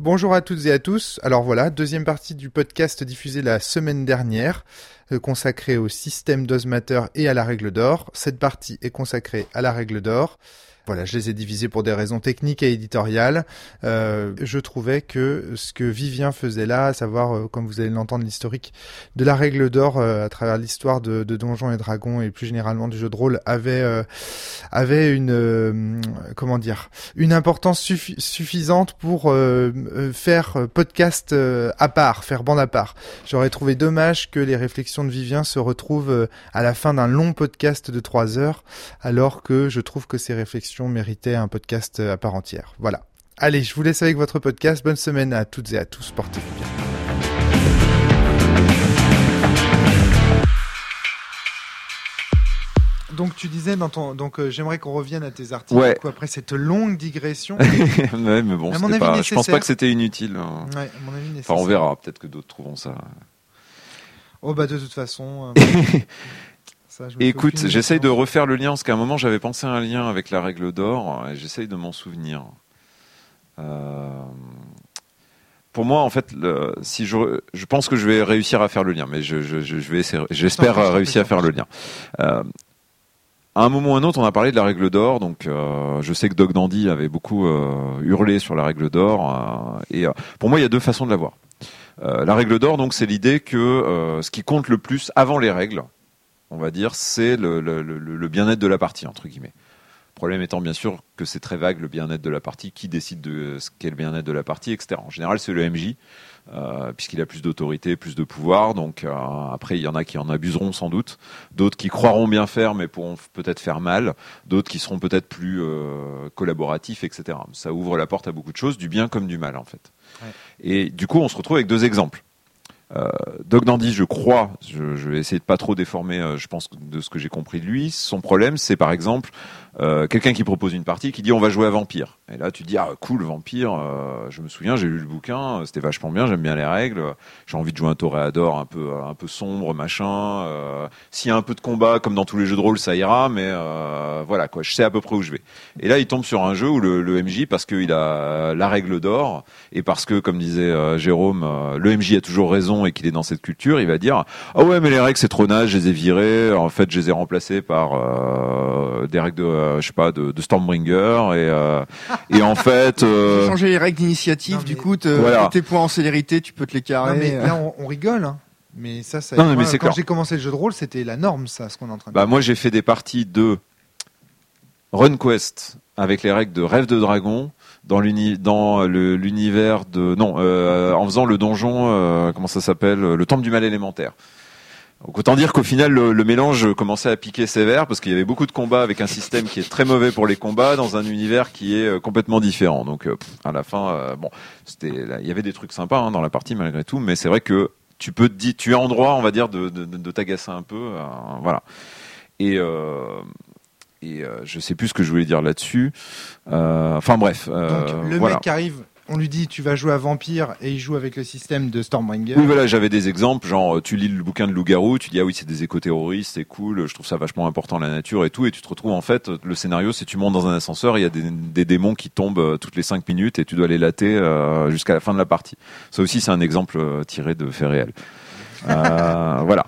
Bonjour à toutes et à tous. Alors voilà, deuxième partie du podcast diffusé la semaine dernière, euh, consacré au système d'Osmater et à la règle d'or. Cette partie est consacrée à la règle d'or. Voilà, je les ai divisés pour des raisons techniques et éditoriales. Euh, je trouvais que ce que Vivien faisait là, à savoir, euh, comme vous allez l'entendre, l'historique de la règle d'or euh, à travers l'histoire de, Donjons et Dragons et plus généralement du jeu de rôle, avait avait une comment dire une importance suffisante pour faire podcast à part, faire bande à part. J'aurais trouvé dommage que les réflexions de Vivien se retrouvent à la fin d'un long podcast de trois heures, alors que je trouve que ces réflexions méritait un podcast à part entière. Voilà. Allez, je vous laisse avec votre podcast. Bonne semaine à toutes et à tous. Portez-vous bien. Donc tu disais dans ton donc euh, j'aimerais qu'on revienne à tes articles ouais. après cette longue digression. ouais, mais bon, pas, je pense pas que c'était inutile. Hein. Ouais, à mon avis enfin, on verra. Peut-être que d'autres trouveront ça. Oh bah de toute façon. Euh, Écoute, j'essaye de refaire le lien, parce qu'à un moment j'avais pensé à un lien avec la règle d'or, et j'essaye de m'en souvenir. Euh, pour moi, en fait, le, si je, je pense que je vais réussir à faire le lien, mais je, je, je vais essayer, j'espère réussir à faire le lien. Euh, à un moment ou un autre, on a parlé de la règle d'or, donc euh, je sais que Doug Dandy avait beaucoup euh, hurlé sur la règle d'or, euh, et pour moi, il y a deux façons de la voir. la règle d'or, donc, c'est l'idée que ce qui compte le plus avant les règles, on va dire, c'est le, bien-être de la partie, entre guillemets. Le problème étant bien sûr que c'est très vague le bien-être de la partie, qui décide de ce qu'est le bien-être de la partie, etc. En général, c'est le MJ, euh, puisqu'il a plus d'autorité, plus de pouvoir. Donc euh, après, il y en a qui en abuseront sans doute, d'autres qui croiront bien faire mais pourront peut-être faire mal, d'autres qui seront peut-être plus euh, collaboratifs, etc. Ça ouvre la porte à beaucoup de choses, du bien comme du mal en fait. Et du coup, on se retrouve avec deux exemples. Euh, Doug Dandy, je crois, je, vais essayer de pas trop déformer, euh, je pense, de ce que j'ai compris de lui. Son problème, c'est par exemple euh, quelqu'un qui propose une partie qui dit on va jouer à Vampire. Et là, tu dis ah cool Vampire. Euh, je me souviens, j'ai lu le bouquin, c'était vachement bien, j'aime bien les règles. J'ai envie de jouer un toréador un peu un peu sombre, machin. Euh, S'il y a un peu de combat, comme dans tous les jeux de rôle, ça ira. Mais euh, voilà quoi, je sais à peu près où je vais. Et là, il tombe sur un jeu où le, le MJ, parce qu'il a la règle d'or et parce que, comme disait Jérôme, le MJ a toujours raison et qu'il est dans cette culture, il va dire ah ouais mais les règles c'est trop nage, je les ai virées. En fait, je les ai remplacées par des règles de euh, je sais pas, de, de Stormbringer et euh, et en fait euh, changer les règles d'initiative. Du coup, tes points en célérité, tu peux te les carrer. mais là, on, rigole. Hein. Mais ça, ça non, mais quand j'ai commencé le jeu de rôle, c'était la norme, ça, ce qu'on est en train de Bah, moi, j'ai fait des parties de RunQuest avec les règles de Rêve de Dragon dans l'univers de non en faisant le donjon comment ça s'appelle le temple du mal élémentaire donc autant dire qu'au final le, mélange commençait à piquer sévère parce qu'il y avait beaucoup de combats avec un système qui est très mauvais pour les combats dans un univers qui est euh, complètement différent. Donc euh, à la fin, euh, bon, c'était, il y avait des trucs sympas hein, dans la partie malgré tout, mais c'est vrai que tu peux te dire, tu es en droit, on va dire, de, de, de t'agacer un peu, voilà. Et et je sais plus ce que je voulais dire là-dessus. enfin bref. Donc, le mec qui arrive on lui dit tu vas jouer à Vampire et il joue avec le système de Stormbringer. Oui, voilà, j'avais des exemples, genre tu lis le bouquin de Loup-garou, tu dis ah oui, c'est des éco-terroristes, c'est cool, je trouve ça vachement important la nature et tout, et tu te retrouves en fait, le scénario c'est tu montes dans un ascenseur, il y a des, démons qui tombent euh, toutes les 5 minutes et tu dois les latter euh, jusqu'à la fin de la partie. Ça aussi, c'est un exemple euh, tiré de faits réels. voilà.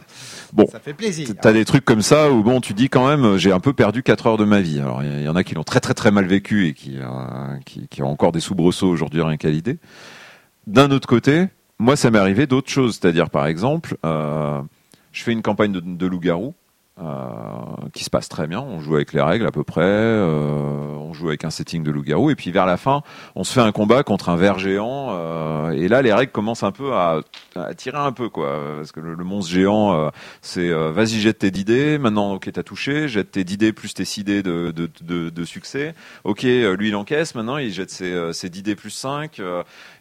Bon, ça fait plaisir. T'as des trucs comme ça où bon, tu dis quand même, j'ai un peu perdu 4 heures de ma vie. Alors il y, en a qui l'ont très très très mal vécu et qui, euh, qui, qui, ont encore des soubresauts aujourd'hui rien qu'à l'idée. D'un autre côté, moi ça m'est arrivé d'autres choses, c'est-à-dire par exemple, euh, je fais une campagne de, de loup-garou qui se passe très bien. On joue avec les règles à peu près, euh, on joue avec un setting de loup-garou, et puis vers la fin, on se fait un combat contre un ver géant, euh, et là les règles commencent un peu à, tirer un peu quoi, parce que le, monstre géant, c'est vas-y jette tes idées, maintenant ok t'as touché, jette tes idées plus tes 6 dés de, succès, ok lui il encaisse, maintenant il jette ses, ses 10 dés plus 5,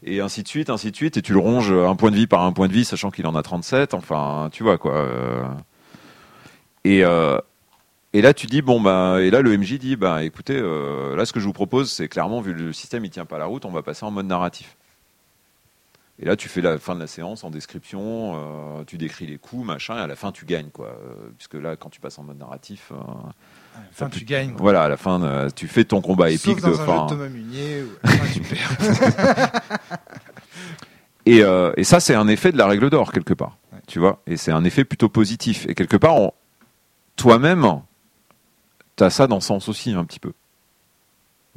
et ainsi de suite, ainsi de suite, et tu le ronges un point de vie par un point de vie, sachant qu'il en a 37, enfin tu vois quoi. Et, euh, et là, tu dis bon bah et là le MJ dit bah écoutez, euh, là ce que je vous propose, c'est clairement vu le système il tient pas la route, on va passer en mode narratif. Et là, tu fais la fin de la séance en description, euh, tu décris les coups, machin, et à la fin, tu gagnes, quoi. puisque là, quand tu passes en mode narratif, à la fin, tu gagnes. Voilà, à la fin, tu fais ton combat épique dans de un Jeu de Thomas Munier, ou... tu perds. Et, et ça, c'est un effet de la règle d'or quelque part, tu vois. Et c'est un effet plutôt positif. Et quelque part, toi-même, tu as ça dans le sens aussi un petit peu.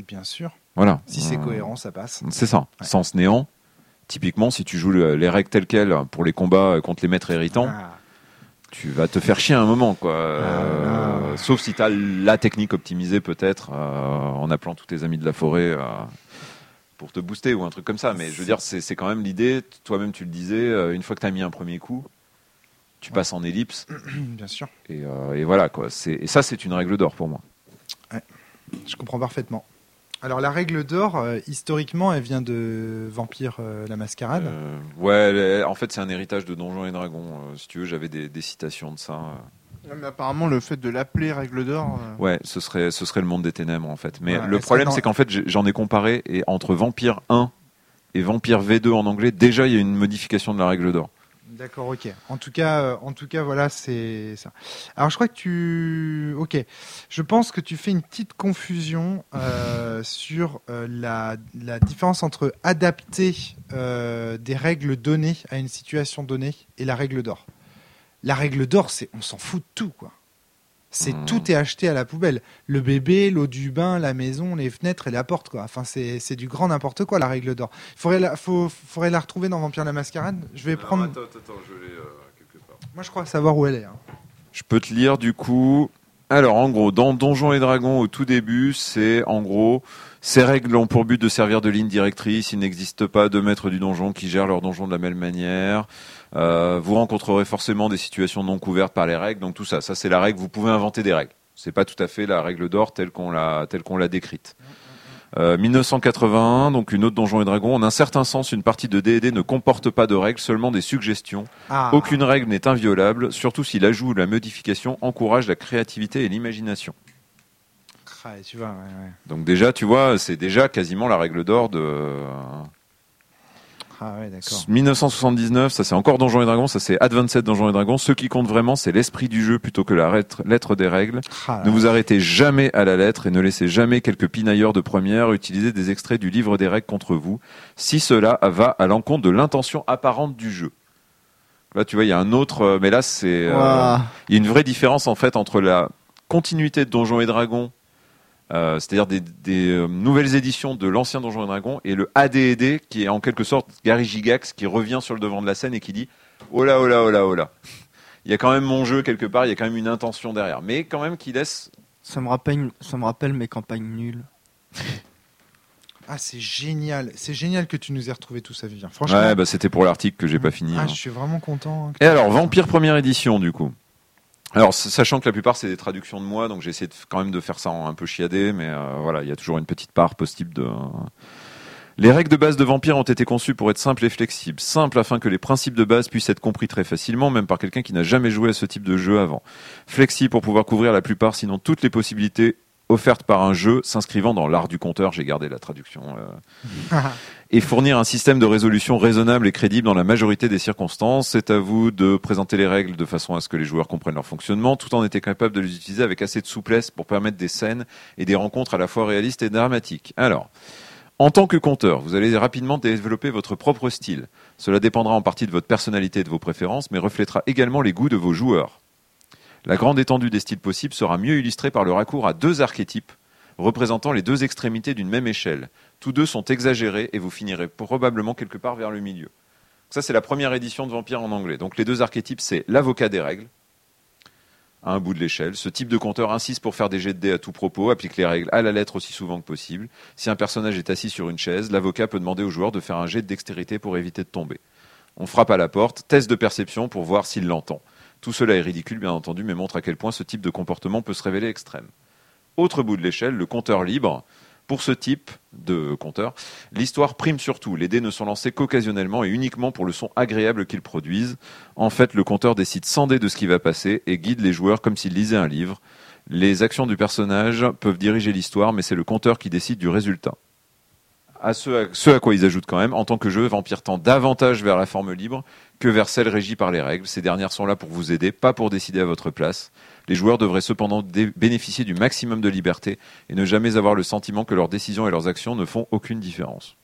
Bien sûr. Voilà. Si c'est cohérent, ça passe. C'est ça. Sens néant. Typiquement, si tu joues les règles telles quelles pour les combats contre les maîtres héritants, ah. tu vas te faire chier un moment, quoi. Ah, euh, sauf si tu as la technique optimisée, peut-être, euh, en appelant tous tes amis de la forêt euh, pour te booster ou un truc comme ça. Mais je veux dire, c'est quand même l'idée. Toi-même, tu le disais, une fois que tu as mis un premier coup, tu passes en ellipse. Bien sûr. Et, et voilà, quoi. Et ça, c'est une règle d'or pour moi. Ouais. Je comprends parfaitement. Alors la règle d'or, euh, historiquement, elle vient de Vampire euh, la Mascarade. Euh, ouais, en fait c'est un héritage de Donjons et Dragons. si tu veux, j'avais des, citations de ça. mais apparemment, le fait de l'appeler règle d'or. Ouais, ce serait, ce serait le monde des ténèbres en fait. Mais le problème, c'est qu'en fait, j'en ai comparé et entre Vampire 1 et Vampire V2 en anglais, déjà il y a une modification de la règle d'or. D'accord, ok. En tout cas, euh, en tout cas, voilà, c'est ça. Alors, je crois que tu, ok. Je pense que tu fais une petite confusion euh, sur euh, la, la, différence entre adapter des règles données à une situation donnée et la règle d'or. La règle d'or, c'est on s'en fout de tout, quoi. C'est hmm. tout est acheté à la poubelle. Le bébé, l'eau du bain, la maison, les fenêtres et la porte quoi. Enfin c'est du grand n'importe quoi la règle d'or. Faudrait la faut, faudrait la retrouver dans Vampire la Mascarade. Je vais prendre. Attends attends je l'ai euh, quelque part. Moi je crois savoir où elle est. Hein. Je peux te lire du coup. Alors en gros dans Donjons et Dragons au tout début c'est en gros ces règles ont pour but de servir de ligne directrice. Il n'existe pas de maître du donjon qui gère leur donjon de la même manière. Euh, vous rencontrerez forcément des situations non couvertes par les règles. Donc tout ça, ça c'est la règle. Vous pouvez inventer des règles. C'est pas tout à fait la règle d'or telle qu'on l'a telle qu'on l'a décrite. Euh, 1981, donc une autre Donjon et Dragon. En un certain sens, une partie de D&D ne comporte pas de règles, seulement des suggestions. Ah. Aucune règle n'est inviolable, surtout si l'ajout ou la modification encourage la créativité et l'imagination. Donc déjà, tu vois, c'est déjà quasiment la règle d'or de. Ah ouais, d'accord. 1979, ça c'est encore Donjons et Dragons, ça c'est Advanced Donjons et Dragons. Ce qui compte vraiment, c'est l'esprit du jeu plutôt que la lettre des règles. Ah ne vous arrêtez jamais à la lettre et ne laissez jamais quelques pinailleurs de première utiliser des extraits du livre des règles contre vous, si cela va à l'encontre de l'intention apparente du jeu. Là, tu vois, il y a un autre, euh, mais là, c'est, euh, il y a une vraie différence en fait entre la continuité de Donjons et Dragons euh, c'est-à-dire des, euh, nouvelles éditions de l'ancien Donjon et Dragon et le AD&D qui est en quelque sorte Gary Gigax qui revient sur le devant de la scène et qui dit oh là oh là oh là oh là. Il y a quand même mon jeu quelque part il y a quand même une intention derrière. Mais quand même qui laisse ça me rappelle ça me rappelle mes campagnes nulles. Ah c'est génial. C'est génial que tu nous aies retrouvé tout ça Vivien franchement. Ouais bah c'était pour l'article que j'ai pas fini ah, hein. je suis vraiment content hein, et alors Vampire première édition du coup alors, sachant que la plupart c'est des traductions de moi, donc j'ai essayé quand même de faire ça en un peu chiadé, mais euh, voilà, il y a toujours une petite part possible de. Les règles de base de Vampire ont été conçues pour être simples et flexibles. Simples afin que les principes de base puissent être compris très facilement, même par quelqu'un qui n'a jamais joué à ce type de jeu avant. Flexibles pour pouvoir couvrir la plupart, sinon toutes les possibilités offerte par un jeu s'inscrivant dans l'art du compteur, j'ai gardé la traduction, euh, et fournir un système de résolution raisonnable et crédible dans la majorité des circonstances. C'est à vous de présenter les règles de façon à ce que les joueurs comprennent leur fonctionnement, tout en étant capable de les utiliser avec assez de souplesse pour permettre des scènes et des rencontres à la fois réalistes et dramatiques. Alors, en tant que compteur, vous allez rapidement développer votre propre style. Cela dépendra en partie de votre personnalité et de vos préférences, mais reflètera également les goûts de vos joueurs. La grande étendue des styles possibles sera mieux illustrée par le recours à deux archétypes représentant les deux extrémités d'une même échelle. Tous deux sont exagérés et vous finirez probablement quelque part vers le milieu. Ça, c'est la première édition de Vampire en anglais. Donc les deux archétypes, c'est l'avocat des règles, à un bout de l'échelle. Ce type de compteur insiste pour faire des jets de dés à tout propos, applique les règles à la lettre aussi souvent que possible. Si un personnage est assis sur une chaise, l'avocat peut demander au joueur de faire un jet de dextérité pour éviter de tomber. On frappe à la porte, test de perception pour voir s'il l'entend. Tout cela est ridicule, bien entendu, mais montre à quel point ce type de comportement peut se révéler extrême. Autre bout de l'échelle, le compteur libre. Pour ce type de compteur, l'histoire prime surtout. Les dés ne sont lancés qu'occasionnellement et uniquement pour le son agréable qu'ils produisent. En fait, le compteur décide sans dés de ce qui va passer et guide les joueurs comme s'ils lisaient un livre. Les actions du personnage peuvent diriger l'histoire, mais c'est le compteur qui décide du résultat. À ce, à, quoi ils ajoutent quand même, en tant que jeu, Vampire tend davantage vers la forme libre que vers celle régie par les règles. Ces dernières sont là pour vous aider, pas pour décider à votre place. Les joueurs devraient cependant bénéficier du maximum de liberté et ne jamais avoir le sentiment que leurs décisions et leurs actions ne font aucune différence.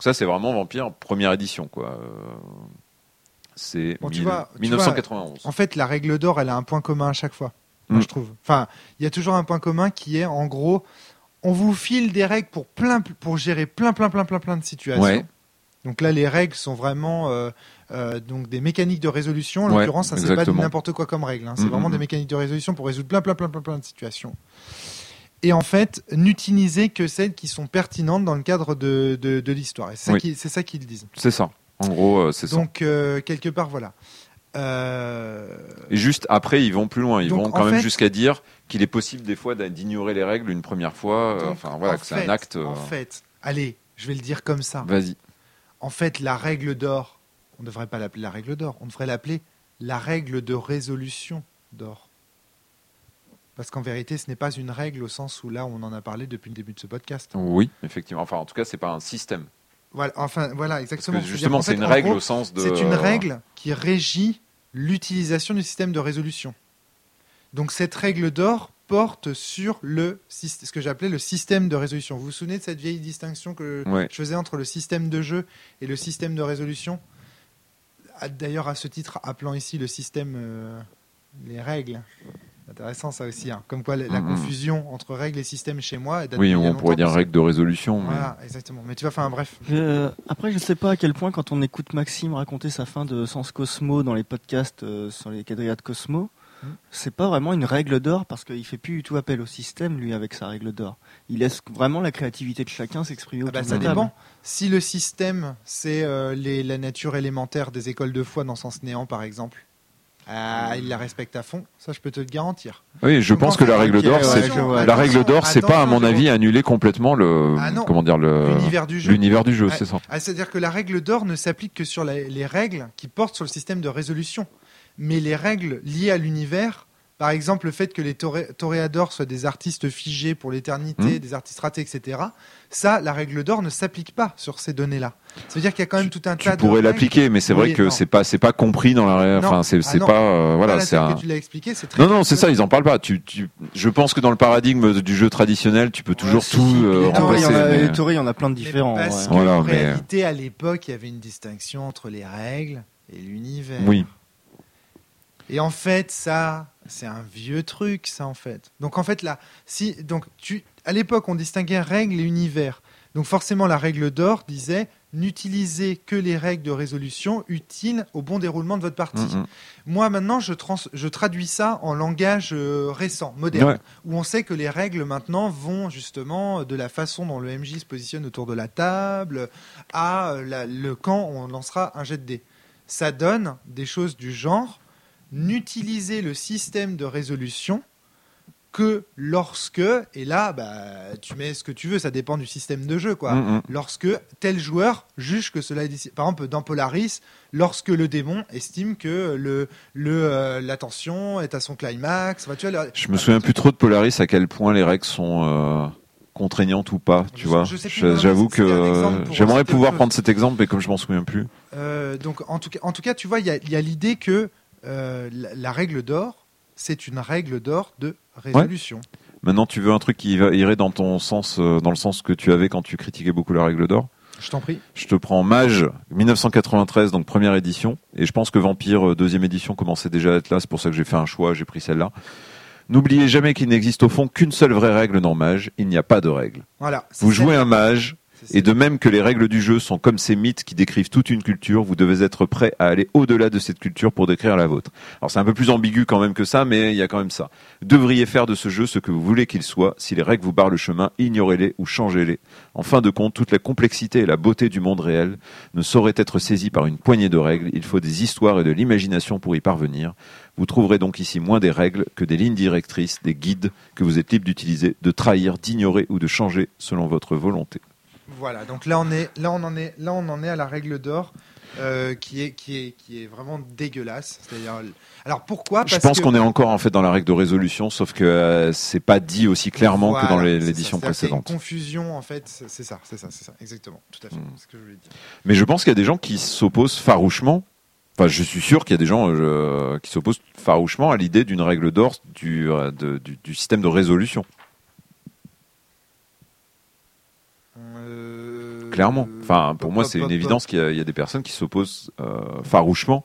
ça, c'est vraiment Vampire première édition, quoi. C'est 1991. en fait, la règle d'or, elle a un point commun à chaque fois, moi, mm. je trouve. Enfin, il y a toujours un point commun qui est, en gros, on vous file des règles pour plein, pour gérer plein, plein, plein, plein, plein de situations. Donc là, les règles sont vraiment euh, euh, donc des mécaniques de résolution. En l'occurrence, ça c'est pas n'importe quoi comme règle. Hein. C'est mm, vraiment mm, des mécaniques de résolution pour résoudre plein, plein, plein, plein, plein de situations et en fait n'utiliser que celles qui sont pertinentes dans le cadre de, de, l'histoire. c'est ça qu'ils disent. C'est ça. En gros, euh, c'est ça. Donc quelque part, voilà. Et juste après, ils vont plus loin. Ils vont quand même jusqu'à dire qu'il est possible des fois d'ignorer les règles une première fois. Enfin voilà, que c'est un acte. En fait, allez, je vais le dire comme ça. Vas-y. En fait, la règle d'or, on ne devrait pas l'appeler la règle d'or. On devrait l'appeler la règle de résolution d'or. Parce qu'en vérité, ce n'est pas une règle au sens où là, on en a parlé depuis le début de ce podcast. Oui, effectivement. Enfin, en tout cas, c'est pas un système. Voilà, enfin, voilà, exactement. justement, c'est une règle au sens de. C'est une règle qui régit l'utilisation du système de résolution. Donc, cette règle d'or porte sur le ce que j'appelais le système de résolution. Vous vous souvenez de cette vieille distinction que je faisais entre le système de jeu et le système de résolution? D'ailleurs, à ce titre, appelant ici le système euh, les règles intéressant ça aussi. Hein. Comme quoi la, confusion entre règles et systèmes chez moi. Oui, on pourrait dire règles de résolution. Voilà, exactement. Mais tu vas faire un bref. Euh, après, je ne sais pas à quel point, quand on écoute Maxime raconter sa fin de Sens Cosmo dans les podcasts euh, sur les quadriades Cosmo. C'est pas vraiment une règle d'or parce qu'il fait plus du tout appel au système, lui, avec sa règle d'or. Il laisse vraiment la créativité de chacun s'exprimer ah bah, Ça dépend. Si le système, c'est euh, la nature élémentaire des écoles de foi dans Sens Néant, par exemple, ah, il la respecte à fond, ça je peux te le garantir. Oui, je pense que la règle d'or, c'est la règle d'or, c'est pas à mon avis annuler complètement le ah comment dire le l'univers du jeu. L'univers du jeu, c'est ça. Ah, c'est-à-dire que la règle d'or ne s'applique que sur les règles qui portent sur le système de résolution, mais les règles liées à l'univers par exemple, le fait que les toréadors soient des artistes figés pour l'éternité, hmm. des artistes ratés, etc. Ça, la règle d'or ne s'applique pas sur ces données-là. Ça veut dire qu'il y a quand même tout un tas de. Tu pourrais l'appliquer, mais c'est vrai que c'est pas c'est pas compris dans la. Enfin, c'est ah pas euh, voilà. c'est un... que tu l'as expliqué, c'est très. Non, non, c'est ça. Ils en parlent pas. Tu, tu, je pense que dans le paradigme du jeu traditionnel, tu peux toujours tout euh, remplacer. Les mais... il y en a plein de différents. parce qu'en réalité, à l'époque, il y avait une distinction entre les règles et l'univers. Oui. Et en fait, ça, c'est un vieux truc, ça, en fait. Donc, en fait, là, si, donc, tu, à l'époque, on distinguait règles et univers. Donc, forcément, la règle d'or disait n'utilisez que les règles de résolution utiles au bon déroulement de votre partie. Mm, mm. Moi, maintenant, je, je, traduis ça en langage euh, récent, moderne, où on sait que les règles, maintenant, vont justement de la façon dont le MJ se positionne autour de la table à euh, le quand on lancera un jet de dés. Ça donne des choses du genre n'utiliser le système de résolution que lorsque, et là, bah, tu mets ce que tu veux, ça dépend du système de jeu, quoi. Mm, mm. Lorsque tel joueur juge que cela est, par exemple, dans Polaris, lorsque le démon estime que le, le, euh, la tension est à son climax. tu vois, Je me souviens plus trop de Polaris, à quel point les règles sont euh, contraignantes ou pas, tu vois. J'avoue que j'aimerais pouvoir prendre cet exemple, mais comme je m'en souviens plus. Euh, donc, en tout cas, en tout cas, tu vois, il y a l'idée que euh, la, règle d'or, c'est une règle d'or de résolution. Maintenant, tu veux un truc qui irait dans ton sens, euh, dans le sens que tu avais quand tu critiquais beaucoup la règle d'or? Je t'en prie. Je te prends Mage 1993, donc première édition, et je pense que Vampire euh, deuxième édition commençait déjà à être là. C'est pour ça que j'ai fait un choix, j'ai pris celle-là. N'oubliez jamais qu'il n'existe au fond qu'une seule vraie règle dans Mage. Il n'y a pas de règle. Voilà. Vous jouez un mage, et de même que les règles du jeu sont comme ces mythes qui décrivent toute une culture, vous devez être prêt à aller au-delà de cette culture pour décrire la vôtre. Alors c'est un peu plus ambigu quand même que ça, mais il y a quand même ça. devriez faire de ce jeu ce que vous voulez qu'il soit. Si les règles vous barrent le chemin, ignorez-les ou changez-les. En fin de compte, toute la complexité et la beauté du monde réel ne sauraient être saisies par une poignée de règles. Il faut des histoires et de l'imagination pour y parvenir. Vous trouverez donc ici moins des règles que des lignes directrices, des guides que vous êtes libre d'utiliser, de trahir, d'ignorer ou de changer selon votre volonté. Voilà, donc là on est, là on en est, là on en est à la règle d'or. Euh, qui est qui est qui est vraiment dégueulasse. C'est-à-dire, alors pourquoi? Je pense qu'on est encore en fait dans la règle de résolution, sauf que euh, c'est pas dit aussi clairement que dans l'édition précédente. Une confusion en fait, c'est ça, c'est ça, c'est ça, exactement, tout à fait. Hmm. Ce que je voulais dire. Mais je pense qu'il y a des gens qui s'opposent farouchement. Enfin, je suis sûr qu'il y a des gens euh, qui s'opposent farouchement à l'idée d'une règle d'or du, du, du système de résolution. Clairement. Enfin, pour moi, c'est une évidence qu'il y, a des personnes qui s'opposent farouchement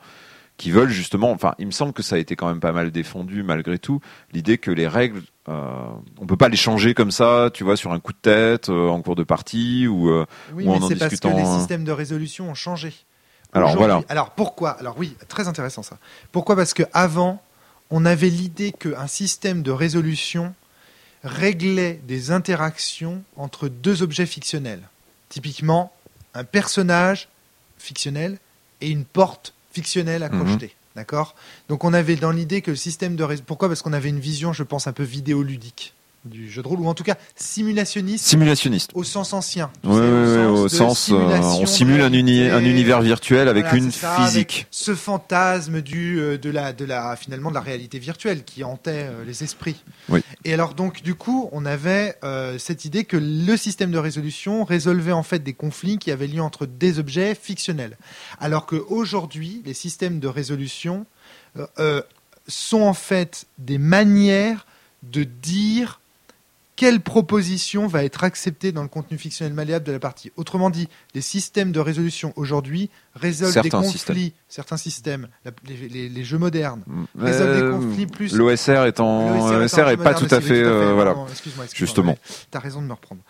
qui veulent justement, enfin, il me semble que ça a été quand même pas mal défendu malgré tout, l'idée que les règles, euh, on peut pas les changer comme ça, tu vois, sur un coup de tête, euh, en cours de partie ou, euh, oui, mais c'est parce que les systèmes de résolution ont changé. Alors voilà. Alors pourquoi Alors oui, très intéressant ça. Pourquoi? Parce que avant, on avait l'idée qu'un système de résolution réglait des interactions entre deux objets fictionnels. Typiquement, un personnage fictionnel et une porte fictionnel à mhm. projeter. D'accord? Donc on avait dans l'idée que le système de... Pourquoi? Parce qu'on avait une vision, je pense, un peu vidéoludique du jeu de rôle, ou en tout cas simulationniste. Simulationniste. Au sens ancien. Oui, au sens, euh, on simule un, un, univers virtuel avec une physique. ce fantasme du, euh, de, la, de la, finalement, de la réalité virtuelle qui hantait euh, les esprits. Oui. Et alors, donc, du coup, on avait cette idée que le système de résolution résolvait en fait des conflits qui avaient lieu entre des objets fictionnels. Alors qu'aujourd'hui, les systèmes de résolution sont en fait des manières de dire quelle proposition va être acceptée dans le contenu fictionnel malléable de la partie? Autrement dit, les systèmes de résolution aujourd'hui résolvent des conflits, certains systèmes, les, jeux modernes, mm. résolvent des euh, conflits plus. L'OSR étant, l'OSR est pas tout à fait, euh, voilà, justement. Tu as raison de me reprendre.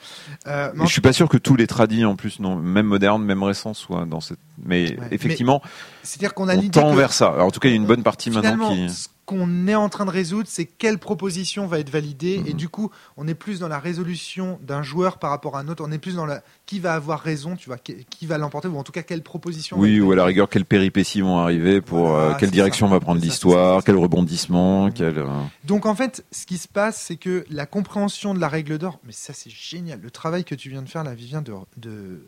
Euh, mais je suis pas sûr que tous les tradis en plus, non, même modernes, même récents, soient dans cette. Mais effectivement, c'est-à-dire qu'on a on tend vers ça. Alors, en tout cas, il y a une bonne partie maintenant qui qu'on est en train de résoudre, c'est quelle proposition va être validée. Et mhm. du coup, on est plus dans la résolution d'un joueur par rapport à un autre. On est plus dans la qui va avoir raison, tu vois, qui, va l'emporter, ou en tout cas quelle proposition. Oui, ou à la rigueur, quelles péripéties vont arriver pour euh, quelle direction va prendre l'histoire, quel rebondissement, mhm. quel. Euh, Donc en fait, ce qui se passe, c'est que la compréhension de la règle d'or, mais ça c'est génial. Le travail que tu viens de faire là, vient de, de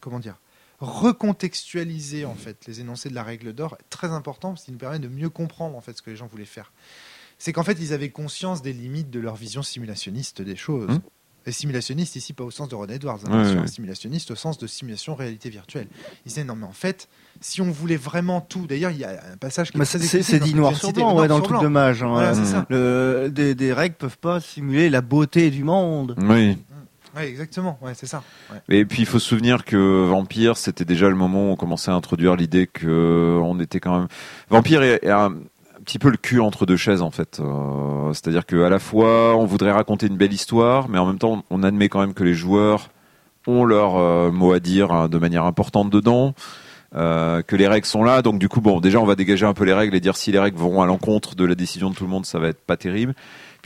comment dire recontextualiser en fait les énoncés de la règle d'or très important parce qu'il nous permet de mieux comprendre en fait ce que les gens voulaient faire. C'est qu'en fait ils avaient conscience des limites de leur vision simulationniste des choses. Hum. Et simulationniste ici pas au sens de Ron Edwards, hein, simulationniste au sens de simulation réalité virtuelle. Ils disaient non mais en fait si on voulait vraiment tout, d'ailleurs il y a un passage qui c'est dit noir sur blanc ouais, dans le truc de mage. Hein, des, des règles peuvent pas simuler la beauté du monde. Oui. Oui, exactement, ouais, c'est ça. Et puis il faut se souvenir que Vampire, c'était déjà le moment où on commençait à introduire l'idée que on était quand même. Vampire est, un, petit peu le cul entre deux chaises en fait. Euh, c'est-à-dire qu'à la fois on voudrait raconter une belle histoire, mais en même temps on admet quand même que les joueurs ont leur euh, mot à dire hein, de manière importante dedans. Euh, que les règles sont là, donc du coup bon, déjà on va dégager un peu les règles et dire si les règles vont à l'encontre de la décision de tout le monde, ça va être pas terrible.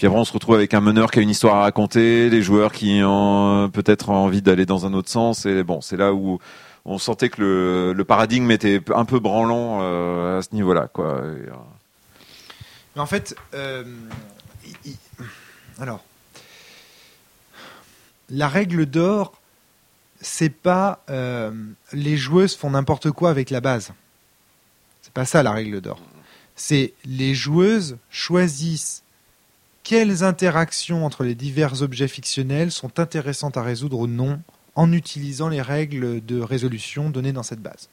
Puis après, on se retrouve avec un meneur qui a une histoire à raconter, les joueurs qui ont peut-être envie d'aller dans un autre sens. Et bon, c'est là où on sentait que le, paradigme était un peu branlant euh, à ce niveau-là, quoi. Euh, Mais en fait, euh, alors, la règle d'or, c'est pas les joueuses font n'importe quoi avec la base. C'est pas ça la règle d'or. C'est les joueuses choisissent quelles interactions entre les divers objets fictionnels sont intéressantes à résoudre ou non en utilisant les règles de résolution données dans cette base?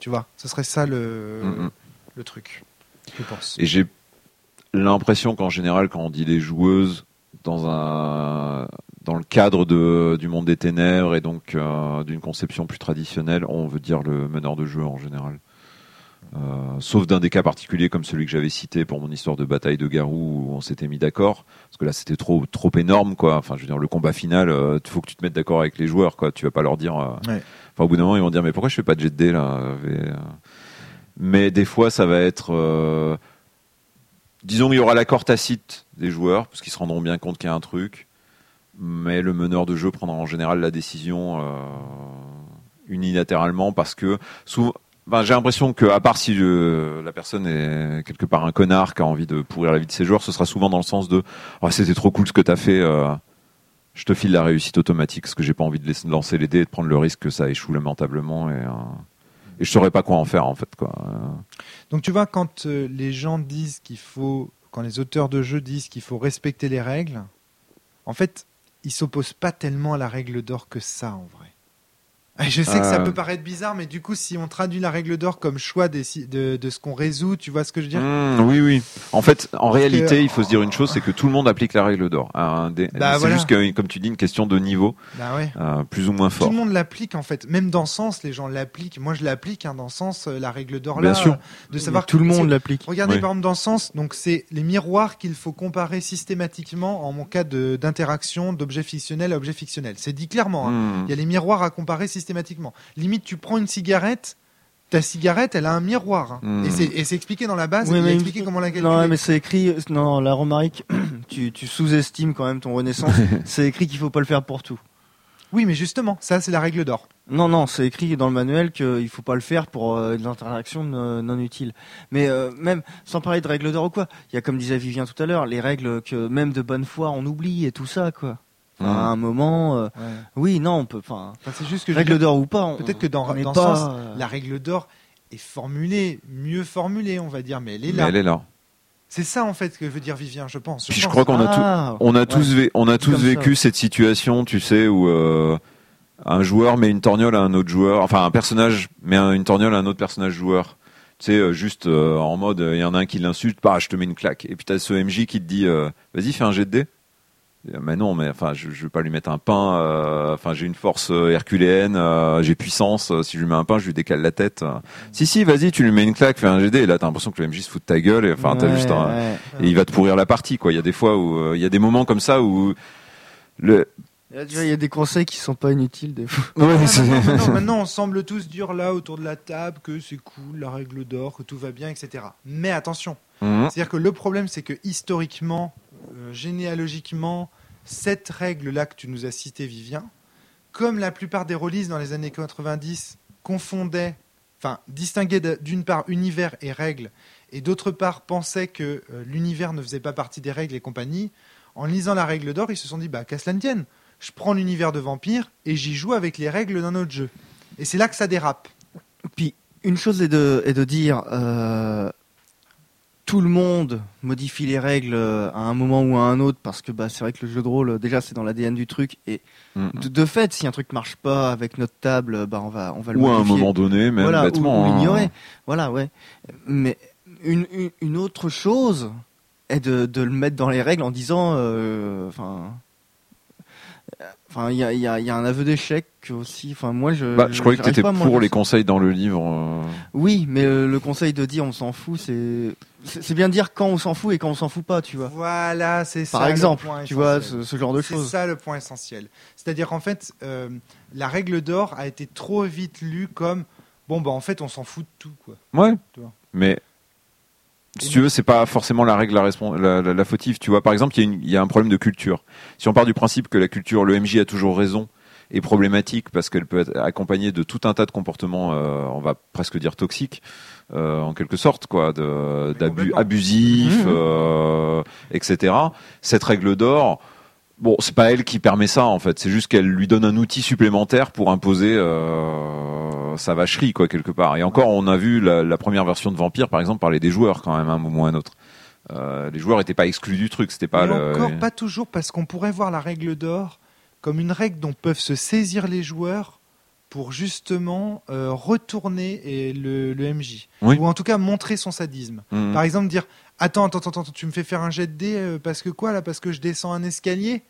Tu vois, ce serait ça le, le truc, je pense. Et j'ai l'impression qu'en général, quand on dit les joueuses dans un dans le cadre de, du monde des ténèbres et donc euh, d'une conception plus traditionnelle, on veut dire le meneur de jeu en général. Euh, sauf d'un des cas particuliers comme celui que j'avais cité pour mon histoire de bataille de Garou où on s'était mis d'accord. Parce que là c'était trop trop énorme quoi. Enfin je veux dire le combat final il euh, faut que tu te mettes d'accord avec les joueurs quoi. Tu vas pas leur dire euh, enfin au bout d'un moment ils vont dire mais pourquoi je fais pas de jet de dés là mais des fois ça va être disons qu'il y aura l'accord tacite des joueurs parce qu'ils se rendront bien compte qu'il y a un truc. Mais le meneur de jeu prendra en général la décision unilatéralement parce que souvent ben, j'ai l'impression que, à part si la personne est quelque part un connard qui a envie de pourrir la vie de ses joueurs, ce sera souvent dans le sens de oh, c'était trop cool ce que t'as fait, euh, je te file la réussite automatique parce que j'ai pas envie de lancer les dés et de prendre le risque que ça échoue lamentablement et, euh, et je saurais pas quoi en faire en fait quoi. Donc tu vois quand euh, les gens disent qu'il faut, quand les auteurs de jeux disent qu'il faut respecter les règles, en fait ils s'opposent pas tellement à la règle d'or que ça en vrai. Je sais que ça peut paraître bizarre, mais du coup, si on traduit la règle d'or comme choix de, de ce qu'on résout, tu vois ce que je veux dire? Mmh, Oui, oui. En fait, en réalité, il faut se dire une chose, c'est que tout le monde applique la règle d'or. Bah, c'est juste que, comme tu dis, une question de niveau, bah ouais. euh, plus ou moins fort. Tout le monde l'applique en fait, même dans sens, les gens l'appliquent. Moi, je l'applique hein, dans sens, euh, la règle d'or là, sûr. de savoir tout le monde l'applique. Regardez par exemple dans sens, donc c'est les miroirs qu'il faut comparer systématiquement en mon cas d'interaction d'objet fictionnel à objet fictionnel. C'est dit clairement. Hein. Mmh. Il y a les miroirs à comparer systématiquement limite, tu prends une cigarette, ta cigarette, elle a un miroir. Hein. Hmm. Et c'est expliqué dans la base, oui, mais expliqué comment la calculer. Non, mais c'est écrit, non, la Romaric, tu, tu sous-estimes quand même ton renaissance. c'est écrit qu'il faut pas le faire pour tout. Oui, mais justement, ça, c'est la règle d'or. Non, non, c'est écrit dans le manuel qu'il faut pas le faire pour euh, de l'interaction non, utile. Mais euh, même, sans parler de règle d'or ou quoi, il y a comme disait Vivien tout à l'heure, les règles que même de bonne foi on oublie et tout ça, quoi. À un moment, euh, oui, non, on peut. Enfin, c'est juste que règle d'or ou pas. Peut-être que dans, dans sens, euh, la règle d'or est formulée, mieux formulée, on va dire, mais elle est là. elle est là. C'est ça en fait que veut dire Vivien, je pense. Je, crois qu'on a, ah, on a tous, on a tous vécu cette situation, tu sais, où euh, un joueur met une torgnole à un autre joueur, enfin un personnage met une torgnole à un autre personnage joueur. Tu sais, juste en mode, il y en a un qui l'insulte, bah, je te mets une claque. Et puis t'as ce MJ qui te dit, vas-y, fais un jet de dés. Mais non, mais enfin, je, je vais pas lui mettre un pain. Euh, enfin, j'ai une force euh, herculéenne, euh, j'ai puissance. Si je lui mets un pain, je lui décale la tête. Si, si, vas-y, tu lui mets une claque, fais un GD. Et là, t'as l'impression que le MJ se fout de ta gueule. Et enfin, t'as juste un, et il va te pourrir la partie, quoi. Il y a des fois où, il y a des moments comme ça où le, il y a des conseils qui sont pas inutiles des fois. maintenant, maintenant, on semble tous dire là autour de la table que c'est cool, la règle d'or, que tout va bien, etc. Mais attention, mhm. c'est-à-dire que le problème, c'est que historiquement, euh, généalogiquement cette règle-là que tu nous as citée, Vivien, comme la plupart des releases dans les années 90 confondaient, enfin, distinguaient d'une part univers et règles, et d'autre part pensaient que euh, l'univers ne faisait pas partie des règles et compagnie, en lisant la règle d'or, ils se sont dit, bah, qu'à cela ne tienne, je prends l'univers de vampire et j'y joue avec les règles d'un autre jeu. Et c'est là que ça dérape. Puis, une chose est de, dire, euh, tout le monde modifie les règles euh, à un moment ou à un autre parce que bah, c'est vrai que le jeu de rôle euh, déjà c'est dans l'ADN du truc et mm. de, fait si un truc marche pas avec notre table bah on va on va le ou à un moment donné même voilà, bêtement ou, hein. l'ignorer voilà ouais mais une, une, autre chose est de, de, le mettre dans les règles en disant euh, enfin il y a, y, a, y a, un aveu d'échec aussi. Enfin, moi, je. Bah, je croyais que tu étais pour les conseils dans le livre. Euh. Oui, mais le conseil de dire on s'en fout, c'est c'est bien de dire quand on s'en fout et quand on s'en fout pas, tu vois. Voilà, c'est ça. Par exemple, tu vois, ce, genre de choses. C'est ça le point essentiel. C'est-à-dire en fait, euh, la règle d'or a été trop vite lue comme bon bah en fait on s'en fout de tout quoi. Ouais. Mais si tu veux, c'est pas forcément la règle la, la, la, fautive. Tu vois, par exemple, il y, y, a un problème de culture. Si on part du principe que la culture, le MJ a toujours raison, est problématique parce qu'elle peut être accompagnée de tout un tas de comportements, euh, on va presque dire toxiques, euh, en quelque sorte, quoi, d'abus abusifs, mmh. euh, etc. Cette règle d'or, bon, c'est pas elle qui permet ça en fait. C'est juste qu'elle lui donne un outil supplémentaire pour imposer euh, sa vacherie, quoi, quelque part. Et encore, on a vu la, première version de Vampire, par exemple, parler des joueurs quand même, à un moment ou à un autre. Euh, les joueurs n'étaient pas exclus du truc, c'était pas. Le... Encore pas toujours, parce qu'on pourrait voir la règle d'or comme une règle dont peuvent se saisir les joueurs pour justement euh, retourner le, le MJ. Ou en tout cas montrer son sadisme. Mmh. Par exemple, dire Attends, attends, attends, tu me fais faire un jet de dés parce que quoi là Parce que je descends un escalier?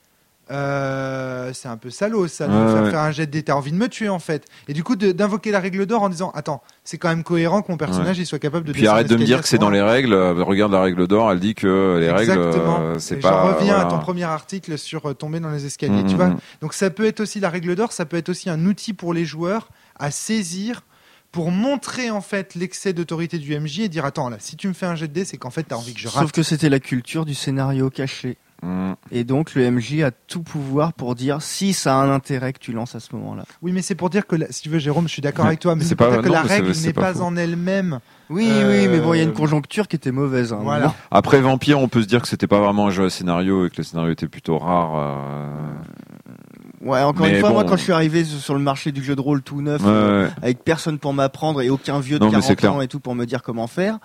Euh, c'est un peu salaud ça, de faire, faire un jet de T'as envie de me tuer en fait. Et du coup, d'invoquer la règle d'or en disant Attends, c'est quand même cohérent que mon personnage il soit capable de Puis arrête de me dire que c'est dans les règles. Euh, regarde la règle d'or, elle dit que les règles, c'est pas. Je reviens à ton premier article sur tomber dans les escaliers. Mm, tu mm, vois mm. Donc ça peut être aussi la règle d'or, ça peut être aussi un outil pour les joueurs à saisir pour montrer en fait l'excès d'autorité du MJ et dire attends là si tu me fais un jet de dés c'est qu'en fait t'as envie que je rate. Sauf que c'était la culture du scénario caché. Et donc le MJ a tout pouvoir pour dire si ça a un intérêt que tu lances à ce moment-là. Oui, mais c'est pour dire que si tu veux Jérôme, je suis d'accord avec toi, mais c'est pour dire que la règle n'est pas, en elle-même. Oui, oui, mais bon, il y a une euh, conjoncture qui était mauvaise. Hein, voilà. Après Vampire, on peut se dire que c'était pas vraiment un jeu à scénario et que le scénario était plutôt rare. Euh, Ouais, encore une fois, moi, quand je suis arrivé sur le marché du jeu de rôle tout neuf, euh, avec personne pour m'apprendre et aucun vieux de 40 ans et tout pour me dire comment faire,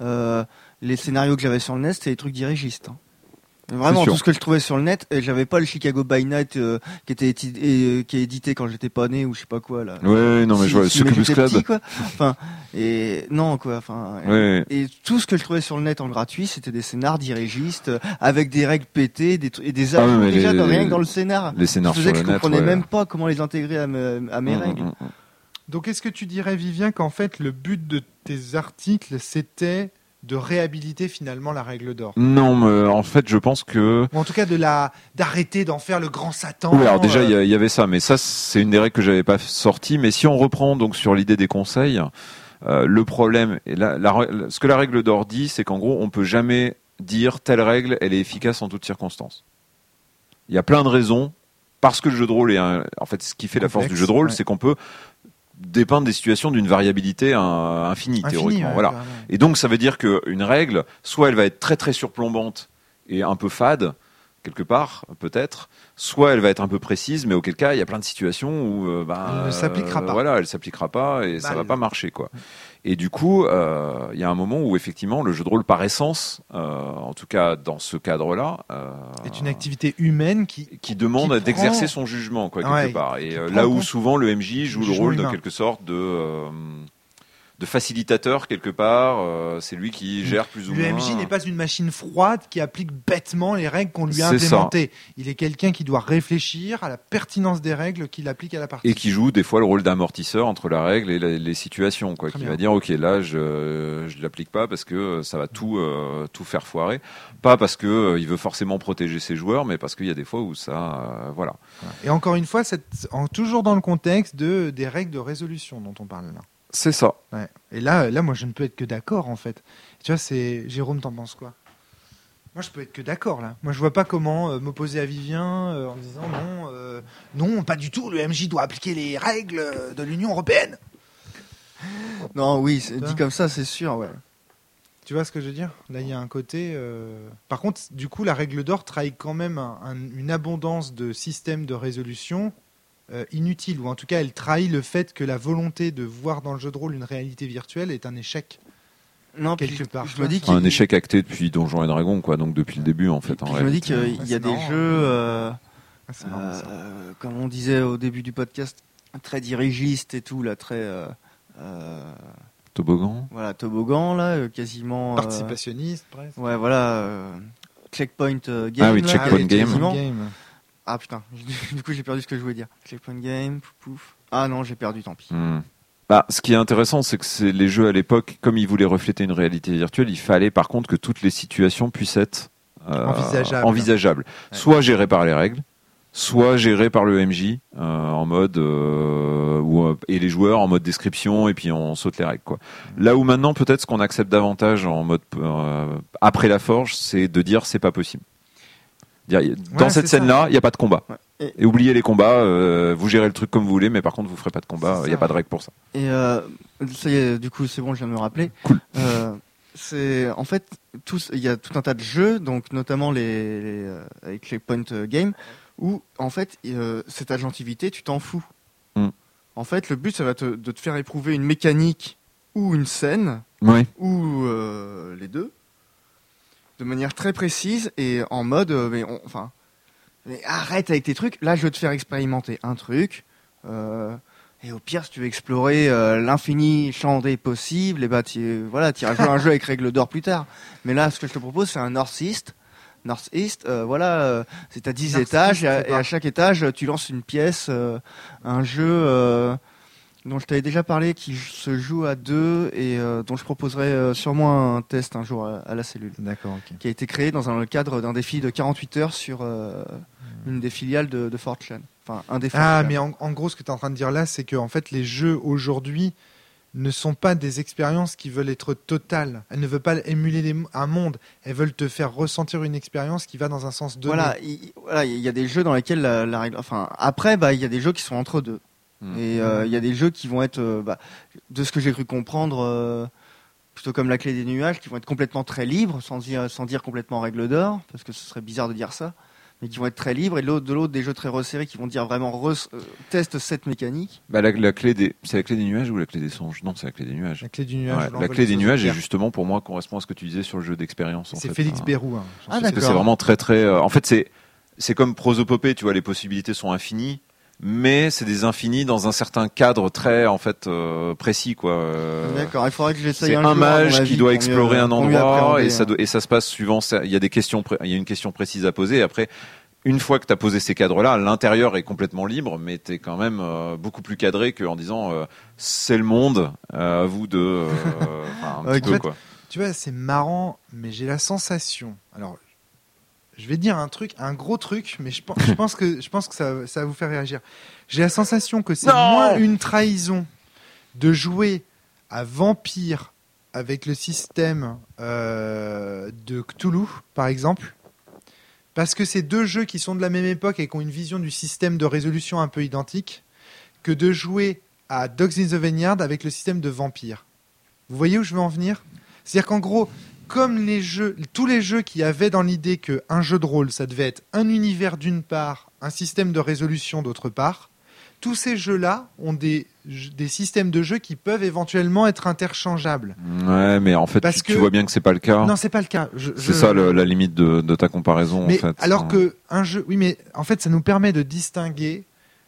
euh, les scénarios que j'avais sur le NES, c'était des trucs dirigistes. Hein. Vraiment, tout ce que je trouvais sur le net, et j'avais pas le Chicago by Night euh, qui était euh, qui est édité quand j'étais pas né ou je sais pas quoi là. Ouais, non mais je vois si, Succubus Club. Petit, quoi. Enfin, et non quoi. Enfin, et, tout ce que je trouvais sur le net en gratuit, c'était des scénars dirigistes avec des règles pétées, des et des ah, déjà les, rien que dans le scénar. Les scénars je faisais que je comprenais même pas comment les intégrer à, me, à mes mm, mm, règles. Mm, Donc, est-ce que tu dirais, Vivien, qu'en fait, le but de tes articles, c'était de réhabiliter finalement la règle d'or. Non, mais en fait, je pense que. Ou en tout cas, de la d'arrêter d'en faire le grand Satan. Oui, alors déjà, il y, avait ça, mais ça, c'est une des règles que j'avais pas sorti. Mais si on reprend donc sur l'idée des conseils, euh, le problème, et la, ce que la règle d'or dit, c'est qu'en gros, on peut jamais dire telle règle, elle est efficace en toutes circonstances. Il y a plein de raisons. Parce que le jeu de rôle est en fait ce qui fait la force du jeu de rôle, c'est qu'on peut dépeindre des situations d'une variabilité infinie, théoriquement. voilà. Et donc ça veut dire qu'une règle, soit elle va être très très surplombante et un peu fade, quelque part, peut-être, soit elle va être un peu précise, mais auquel cas, il y a plein de situations où euh, bah, elle ne s'appliquera pas. Voilà, elle s'appliquera pas et ça ça va pas marcher, quoi. Et du coup, euh, il y a un moment où effectivement, le jeu de rôle par essence, euh, en tout cas dans ce cadre-là, est une activité humaine qui qui demande d'exercer son jugement, quoi, quelque part. Et là où souvent le MJ joue le rôle de quelque sorte de de facilitateur quelque part. Euh, c'est lui qui gère plus ou moins. Le MJ n'est pas une machine froide qui applique bêtement les règles qu'on lui a implémentées. Il est quelqu'un qui doit réfléchir à la pertinence des règles qu'il applique à la partie. Et qui joue des fois le rôle d'amortisseur entre la règle et les situations. Quoi, qui va dire ok là je je l'applique pas parce que ça va tout euh, tout faire foirer. Pas parce que euh, il veut forcément protéger ses joueurs, mais parce qu'il y a des fois où ça voilà. Et encore une fois, en, toujours dans le contexte de des règles de résolution dont on parle là. C'est ça. Et là, là, moi, je ne peux être que d'accord, en fait. Tu vois, c'est Jérôme, t'en penses quoi? Moi, je peux être que d'accord là. Moi, je vois pas comment euh, m'opposer à Vivien euh, en disant non, euh, non, pas du tout. Le MJ doit appliquer les règles de l'Union européenne. Non, oui, dit comme ça, c'est sûr, ouais. Tu vois ce que je veux dire? Là, il y a un côté. Par contre, du coup, la règle d'or trahit quand même une abondance de systèmes de résolution inutile, ou en tout cas elle trahit le fait que la volonté de voir dans le jeu de rôle une réalité virtuelle est un échec. Non, quelque part. Je me dis un échec acté depuis Donjons et Dragons, quoi, donc depuis le début en fait. je me dis qu'il y a des jeux, euh, ah, euh, comme on disait au début du podcast, très dirigistes et tout, là, très. Toboggan. Voilà, toboggan là, quasiment. Participationniste, presque. Ouais, voilà. checkpoint game. Ah oui, checkpoint game. Ah putain, du coup j'ai perdu ce que je voulais dire. Checkpoint game, pouf, pouf. Ah non, j'ai perdu, tant pis. Hmm. Bah, ce qui est intéressant, c'est que c'est les jeux à l'époque, comme ils voulaient refléter une réalité virtuelle, il fallait par contre que toutes les situations puissent être euh, envisageables, envisageables. soit gérées par les règles, soit gérées par le MJ euh, en mode euh, ou, et les joueurs en mode description et puis on saute les règles quoi. Là où maintenant peut-être ce qu'on accepte davantage en mode après la forge, c'est de dire c'est pas possible. Dans cette scène-là, il n'y a pas de combat. Et, oubliez les combats, euh, vous gérez le truc comme vous voulez, mais par contre, vous ferez pas de combat, il n'y a pas de règle pour ça. Et euh, ça y est, du coup, c'est bon, je viens de me rappeler. Cool. Euh, c'est en fait il y a tout un tas de jeux, donc notamment les, les avec les point game, où en fait cette agentivité, tu t'en fous. Hmm. En fait, le but, ça va te, de te faire éprouver une mécanique ou une scène, ou les deux de manière très précise et en mode, euh, mais enfin, mais arrête avec tes trucs. Là, je veux te faire expérimenter un truc. Euh, et au pire, si tu veux explorer euh, l'infini champ des possibles, et eh bah ben, tu voilà, tu iras jouer un jeu avec règle d'or plus tard. Mais là, ce que je te propose, c'est un Northeast. Northeast, voilà, c'est à 10 étages et à, chaque étage, tu lances une pièce, un jeu dont je t'avais déjà parlé, qui se joue à deux et euh, dont je proposerai euh, sûrement un test un jour à, la cellule. D'accord, Qui a été créé dans le cadre d'un défi de 48 heures sur euh, une des filiales de, de Fortune. Enfin, un des Ah, mais en, gros, ce que tu es en train de dire là, c'est que en fait, les jeux aujourd'hui ne sont pas des expériences qui veulent être totales. Elles ne veulent pas émuler un monde. Elles veulent te faire ressentir une expérience qui va dans un sens donné. Voilà, il voilà, y a des jeux dans lesquels la, règle. Enfin, après, bah, il y a des jeux qui sont entre deux. Mm. Et euh, il y a des jeux qui vont être, euh, bah, de ce que j'ai cru comprendre, euh, plutôt comme la clé des nuages, qui vont être complètement très libres, sans dire, sans dire complètement règle d'or, parce que ce serait bizarre de dire ça. mais qui vont être très libres, et de l'autre, de l'autre des jeux très resserrés qui vont dire vraiment teste cette mécanique. Bah, la, clé des, c'est la clé des nuages ou la clé des songes? Non, c'est la clé des nuages. La clé du nuage. la clé des nuages, et justement pour moi correspond à ce que tu disais sur le jeu d'expérience. C'est Félix hein. Bérou. Hein, ah, d'accord. C'est vraiment très très. en fait, c'est c'est comme prosopopée, tu vois, les possibilités sont infinies mais c'est des infinis dans un certain cadre très en fait euh, précis quoi. Euh, D'accord, il faudrait que j'essaye C'est un, mage qui doit explorer un endroit et ça et ça se passe suivant il y a des questions il y a une question précise à poser et après une fois que tu as posé ces cadres-là, l'intérieur est complètement libre, mais tu es quand même euh, beaucoup plus cadré qu'en disant c'est le monde, à vous de. un petit peu, quoi. Tu vois, c'est marrant, mais j'ai la sensation. Alors, je vais dire un truc, un gros truc, mais je pense, je pense que, je pense que ça, ça va vous faire réagir. J'ai la sensation que c'est moins une trahison de jouer à Vampire avec le système euh, de Cthulhu, par exemple, parce que c'est deux jeux qui sont de la même époque et qui ont une vision du système de résolution un peu identique, que de jouer à Dogs in the Vineyard avec le système de Vampire. Vous voyez où je veux en venir? C'est-à-dire qu'en gros, comme les jeux, tous les jeux qui avaient dans l'idée qu'un jeu de rôle, ça devait être un univers d'une part, un système de résolution d'autre part, tous ces jeux-là ont des, des systèmes de jeu qui peuvent éventuellement être interchangeables. Ouais, mais en fait, tu, vois bien que c'est pas le cas. Non, c'est pas le cas. C'est ça la limite de, ta comparaison. Mais en fait. alors que un jeu, oui, mais en fait, ça nous permet de distinguer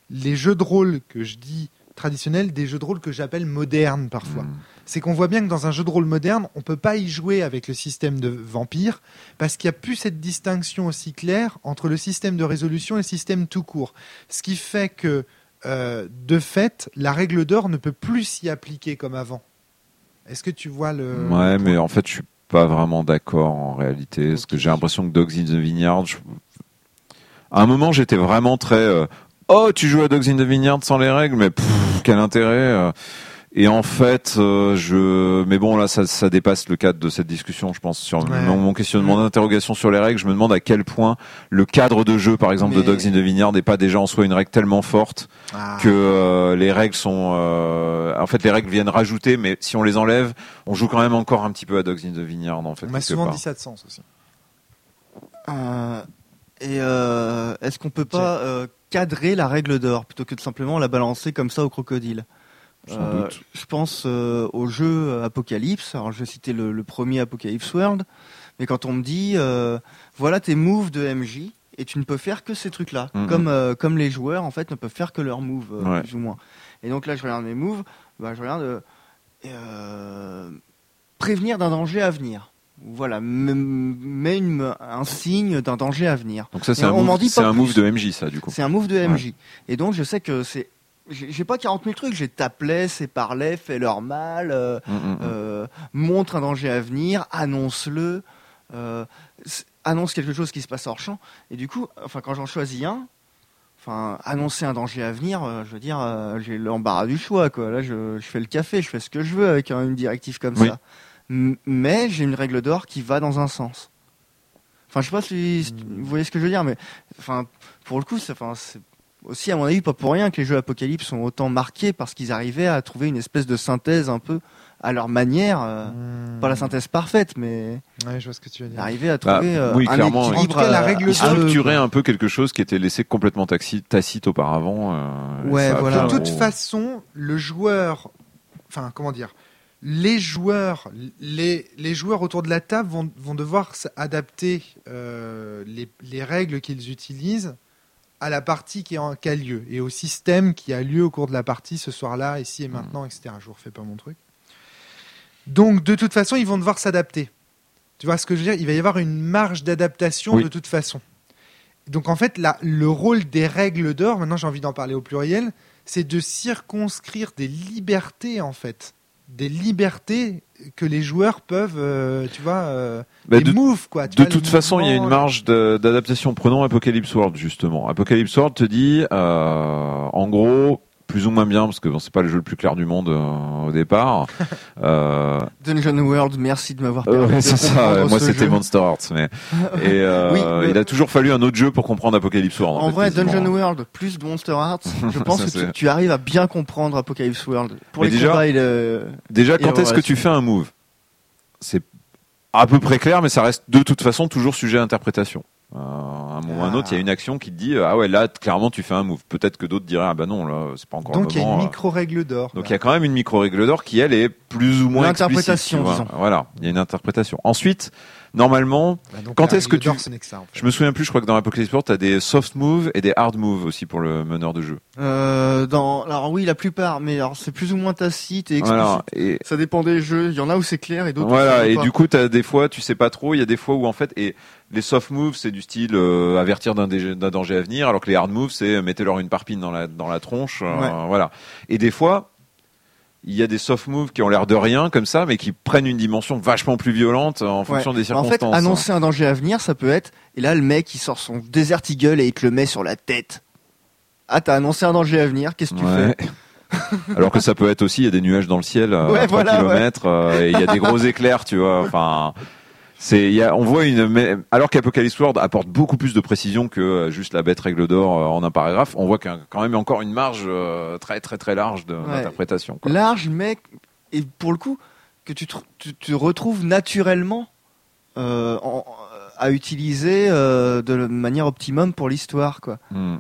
les jeux de rôle que je dis traditionnels des jeux de rôle que j'appelle modernes parfois. Hmm c'est qu'on voit bien que dans un jeu de rôle moderne, on peut pas y jouer avec le système de vampire parce qu'il n'y a plus cette distinction aussi claire entre le système de résolution et le système tout court. Ce qui fait que, euh, de fait, la règle d'or ne peut plus s'y appliquer comme avant. Est-ce que tu vois le. Ouais, mais en fait, je suis pas vraiment d'accord en réalité. Parce que j'ai l'impression que Dogs in the Vineyard. À un moment, j'étais vraiment très. Euh, oh, tu joues à Dogs in the Vineyard sans les règles, mais quel intérêt euh. Et en fait, euh, je, mais bon là, ça, ça, dépasse le cadre de cette discussion, je pense. Sur mon, questionnement, mon interrogation sur les règles, je me demande à quel point le cadre de jeu, par exemple, de Dogs in the Vineyard, n'est pas déjà en soi une règle tellement forte ah. que euh, les règles sont, euh, en fait, les règles viennent rajouter, mais si on les enlève, on joue quand même encore un petit peu à Dogs in the Vineyard, en fait. On souvent dit ça de sens aussi. et est-ce qu'on peut pas cadrer la règle d'or plutôt que de simplement la balancer comme ça au crocodile? Euh, je pense euh, au jeu Apocalypse. Alors, je vais citer le, premier Apocalypse World. Mais quand on me dit, euh, voilà tes moves de MJ, et tu ne peux faire que ces trucs-là. Comme, comme les joueurs, en fait, ne peuvent faire que leurs moves, plus ou moins. Et donc là, je regarde mes moves, bah, je regarde prévenir d'un danger à venir. Voilà, met un signe d'un danger à venir. Donc ça, c'est un, move, un move de MJ, ça, du coup. C'est un move de MJ. Et donc, je sais que c'est j'ai pas 40 000 trucs, j'ai taplé, c'est parlé, fais leur mal, euh, mm, mm, mm. euh, montre un danger à venir, annonce-le, euh, annonce quelque chose qui se passe hors champ. Et du coup, enfin, quand j'en choisis un, enfin, annoncer un danger à venir, je veux dire, j'ai l'embarras du choix, quoi. Là, je, je, fais le café, je fais ce que je veux avec une directive comme ça. mais j'ai une règle d'or qui va dans un sens. Enfin, je sais pas si, vous voyez ce que je veux dire, mais enfin, pour le coup, c'est, enfin, c'est aussi, à mon avis, pas pour rien que les jeux Apocalypse sont autant marqués parce qu'ils arrivaient à trouver une espèce de synthèse un peu à leur manière, euh, hmm. pas la synthèse parfaite, mais ouais, je vois ce que tu veux dire. arriver à trouver bah, euh, oui, un clairement, équilibre, la règle structurer un peu quelque chose qui était laissé complètement tacite auparavant. Euh, ouais, voilà. De toute façon, le joueur, enfin, comment dire, les joueurs, les, les joueurs autour de la table vont, vont devoir adapter les, les règles qu'ils utilisent à la partie qui, a lieu et au système qui a lieu au cours de la partie ce soir-là, ici et maintenant, etc. Je vous refais pas mon truc. Donc, de toute façon, ils vont devoir s'adapter. Tu vois ce que je veux dire? Il va y avoir une marge d'adaptation de toute façon. Donc, en fait, là, le rôle des règles d'or, maintenant j'ai envie d'en parler au pluriel, c'est de circonscrire des libertés, en fait des libertés que les joueurs peuvent, euh, tu vois, euh, bah, de, quoi. de toute façon, il y a une marge d'adaptation. Prenons Apocalypse World justement. Apocalypse World te dit, euh, en gros, plus ou moins bien parce que bon, c'est pas le jeu le plus clair du monde euh, au départ. euh... Dungeon World, merci de m'avoir permis. Euh, c'est ça. Moi, c'était Monster Hearts, mais et euh, il a toujours fallu un autre jeu pour comprendre Apocalypse World. En, vrai, Dungeon World plus Monster Hearts, je pense que tu, arrives à bien comprendre Apocalypse World. Pour les déjà, déjà, quand est-ce que tu fais un move? C'est à peu près clair, mais ça reste de toute façon toujours sujet à interprétation. Euh, un moment ou un autre, il y a une action qui te dit ah ouais là clairement tu fais un move. Peut-être que d'autres diraient ah bah non là c'est pas encore Donc le il y a une micro règle d'or. Donc il y a quand même une micro règle d'or qui elle est plus ou moins vois. disons. Voilà, il y a une interprétation. Ensuite, normalement, Bah, donc, Quand est-ce que tu- ce que ça, en fait. je me souviens plus, je crois que dans Apocalypse World, t'as des soft moves et des hard moves aussi pour le meneur de jeu. Euh, dans, alors oui, la plupart, mais alors c'est plus ou moins tacite et explicite. Voilà, et Ça dépend des jeux. Il y en a où c'est clair et d'autres. où Voilà, ça et l'est du pas. coup, t'as des fois, tu sais pas trop. Il y a des fois où en fait, et les soft moves, c'est du style euh, avertir d'un danger à venir, alors que les hard moves, c'est mettez-leur une parpine dans la dans la tronche, euh, Ouais. voilà. Et des fois, il y a des soft moves qui ont l'air de rien comme ça, mais qui prennent une dimension vachement plus violente euh, en fonction des En fait, circonstances. annoncer un danger à venir, ça peut être. Et là, le mec, il sort son Desert Eagle et il te le met sur la tête. Ah, t'as annoncé un danger à venir. Qu'est-ce que tu Ouais. Alors que ça peut être aussi, il y a des nuages dans le ciel euh, Ouais, à 3 voilà, kilomètres, euh, et il y a des gros éclairs, tu vois. Enfin, c'est, il y a, on voit une, alors qu'Apocalypse World apporte beaucoup plus de précision que euh, juste la bête règle d'or euh, en un paragraphe, on voit qu'il y a quand même encore une marge euh, très très très large d'interprétation. Large, mais et pour le coup que tu te, tu retrouves naturellement euh, en- à utiliser euh, de manière optimum pour l'histoire, quoi. Hmm.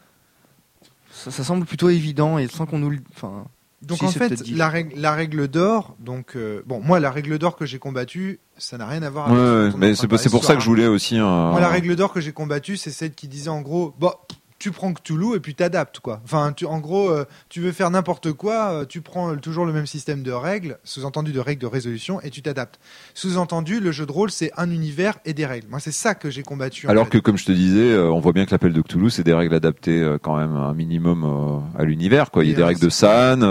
Ça, ça semble plutôt évident et sans qu'on nous le. Enfin, Donc Si, en fait, la règle, la règle d'or, donc euh, bon, moi la règle d'or que j'ai combattue, ça n'a rien à voir. Avec ce ouais, mais c'est pour ça que je voulais aussi. un- Moi, la règle d'or que j'ai combattue, c'est celle qui disait en gros, bah, tu prends Cthulhu et puis t'adaptes quoi. Enfin, tu, en gros, euh, tu veux faire n'importe quoi, euh, tu prends toujours le même système de règles, sous-entendu de règles de résolution, et tu t'adaptes. Sous-entendu, le jeu de rôle, c'est un univers et des règles. Moi, c'est ça que j'ai combattu. Alors fait. que, comme je te disais, euh, on voit bien que l'appel de Cthulhu, c'est des règles adaptées quand même un minimum à l'univers. Quoi. Il y a des règles de San.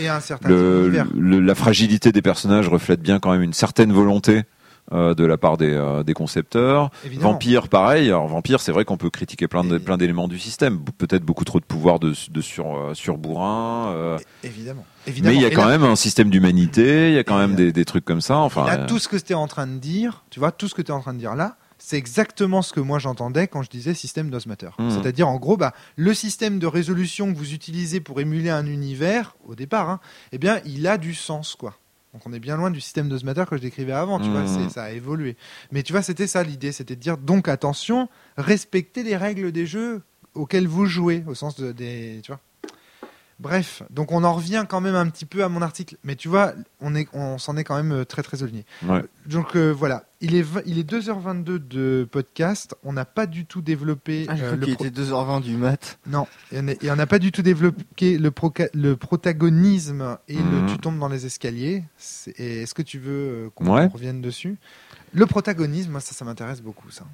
et un certain le, univers. le- la fragilité des personnages reflète bien quand même une certaine volonté euh, de la part des, euh, des concepteurs. Évidemment. Vampire, pareil. Alors Vampire, c'est vrai qu'on peut critiquer plein de- plein d'éléments du système. Peut-être beaucoup trop de pouvoir de, de sur euh, sur bourrin. euh, Évidemment. mais Évidemment. il y a quand là- même un système d'humanité. Il y a quand même des, des trucs comme ça. Enfin, Là, tout ce que tu es en train de dire, tu vois, tout ce que tu es en train de dire là, c'est exactement ce que moi j'entendais quand je disais système d'osmateur. Mhm. C'est-à-dire, en gros, bah, le système de résolution que vous utilisez pour émuler un univers, au départ, hein, eh bien, il a du sens, quoi. Donc on est bien loin du système d'osmateur que je décrivais avant, tu vois, c'est- ça a évolué. Mais tu vois, c'était ça l'idée, c'était de dire, donc attention, respectez les règles des jeux auxquels vous jouez, au sens de, des... Tu vois Bref, donc on en revient quand même un petit peu à mon article, mais tu vois, on est, on s'en est quand même euh, très très ouais. Donc euh, voilà, il est, il est 2h22 de podcast. On n'a pas du tout développé ah, euh, le pro- était 2h20 du mat. non, et on n'a pas du tout développé le, proca- le protagonisme et le Mhm. tu tombes dans les escaliers. Est-ce que tu veux qu'on Ouais. revienne dessus? Le protagonisme, moi ça, ça m'intéresse beaucoup ça.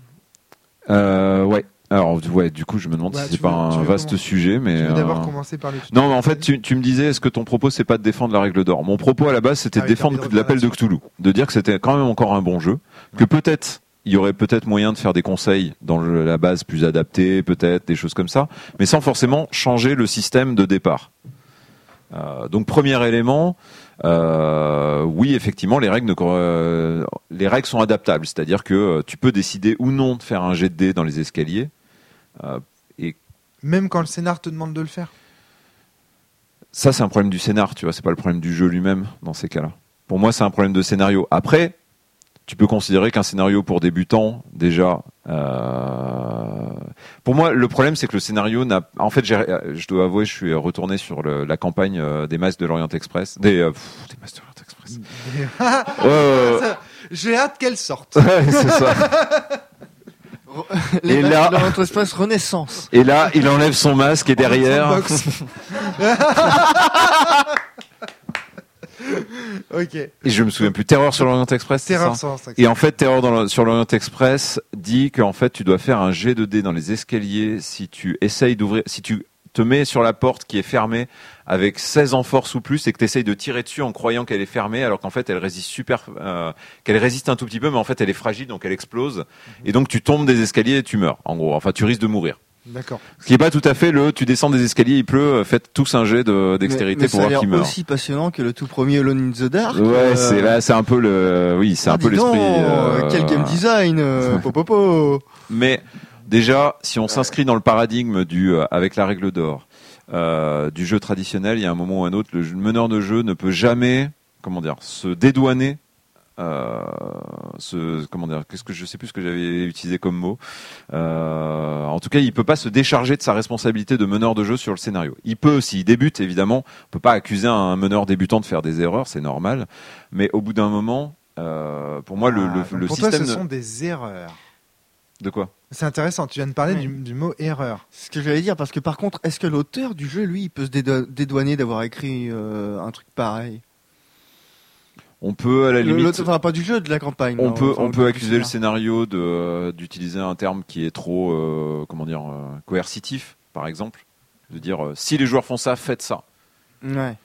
Euh, ouais. Alors, ouais, du coup, je me demande Ouais, si c'est pas veux- un vaste sujet, mais. Tu veux d'abord euh, commencer par le Non, mais en fait, tu, tu me disais, est-ce que ton propos, c'est pas de défendre la règle d'or? Mon propos à la base, c'était Ah de envie défendre l'appel de Cthulhu, de dire que c'était quand même encore un bon jeu, que peut-être il y aurait peut-être moyen de faire des conseils dans la base plus adaptée, peut-être des choses comme ça, mais sans forcément changer le système de départ. Euh, donc premier élément, euh, oui effectivement les règles, ne euh, les règles sont adaptables, c'est-à-dire que euh, tu peux décider ou non de faire un jet de dés dans les escaliers. Euh, Même quand le scénar te demande de le faire. Ça, c'est un problème du scénar, tu vois, c'est pas le problème du jeu lui-même dans ces cas-là. Pour moi, c'est un problème de scénario. Après, tu peux considérer qu'un scénario pour débutants, déjà. euh, Pour moi, le problème, c'est que le scénario n'a. En fait, j'ai- je dois avouer, je suis retourné sur le- la campagne euh, des masques de l'Orient Express. Des, euh, pff, des masques de l'Orient Express. Ouais. J'ai hâte qu'elle sorte. Ouais, c'est ça. Les Et là- dans notre espace Renaissance. Et là, il enlève son masque et derrière. Ok. Et je me souviens plus. Terreur sur l'Orient Express. Terreur ça sans sac. Et en fait, Terreur dans le- sur l'Orient Express dit qu'en fait, tu dois faire un jet de dés dans les escaliers si tu essayes d'ouvrir, si tu te mets sur la porte qui est fermée avec 16 en force ou plus et que tu essayes de tirer dessus en croyant qu'elle est fermée alors qu'en fait elle résiste super euh, qu'elle résiste un tout petit peu mais en fait elle est fragile donc elle explose et donc tu tombes des escaliers et tu meurs en gros enfin tu risques de mourir D'accord. ce qui est pas tout à fait le tu descends des escaliers il pleut euh, faites tous un jet de dextérité Mais- mais pour ça voir qui meurt aussi passionnant que le tout premier Alone in the Dark. ouais Euh, c'est là c'est un peu le oui c'est ah, un peu l'esprit euh, Quel game design euh, popopo. Mais déjà, si on s'inscrit dans le paradigme du euh, avec la règle d'or euh, du jeu traditionnel, il y a un moment ou un autre, le meneur de jeu ne peut jamais, comment dire, se dédouaner euh, ce, comment dire, qu'est-ce que je sais plus ce que j'avais utilisé comme mot. Euh, en tout cas, il peut pas se décharger de sa responsabilité de meneur de jeu sur le scénario. Il peut, s'il débute, évidemment, on peut pas accuser un meneur débutant de faire des erreurs, c'est normal. Mais au bout d'un moment, euh, pour moi, le, le, Ah, le pour système toi, ce sont des erreurs. de quoi? C'est intéressant. Tu viens de parler Oui. du, du mot erreur. C'est ce que j'allais dire, parce que par contre, est-ce que l'auteur du jeu, lui, il peut se dédo- dédouaner d'avoir écrit euh, un truc pareil? On peut à la Le- limite. Enfin, pas du jeu, de la campagne. On non, peut, on peut accuser le scénario de euh, d'utiliser un terme qui est trop, euh, comment dire, euh, coercitif, par exemple, de dire euh, si les joueurs font ça, faites ça. Ouais.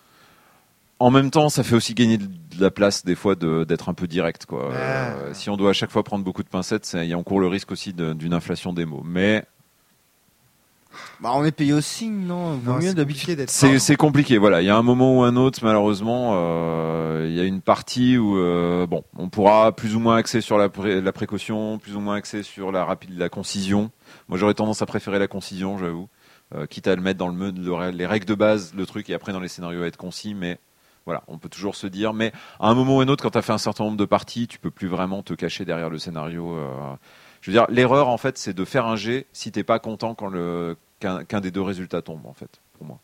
En même temps, ça fait aussi gagner de la place des fois d'être un peu direct, quoi. Euh, si on doit à chaque fois prendre beaucoup de pincettes, y a- on court le risque aussi d'une inflation des mots. Mais Bah, on est payé au signe, non? Vaut Non, mieux c'est d'habitude. c'est c'est compliqué. Voilà, il y a un moment ou un autre, malheureusement, euh, il y a une partie où euh, bon, on pourra plus ou moins axer sur la, pré- la précaution, plus ou moins axer sur la rapide, la concision. Moi, j'aurais tendance à préférer la concision, j'avoue, Euh, quitte à le mettre dans le, me- le- les règles de base, le truc, et après dans les scénarios à être concis, mais. Voilà, on peut toujours se dire, mais à un moment ou un autre, quand tu as fait un certain nombre de parties, tu peux plus vraiment te cacher derrière le scénario. euh. Je veux dire, l'erreur, en fait, c'est de faire un jet si t'es pas content quand qu'un des deux résultats tombe, en fait, pour moi.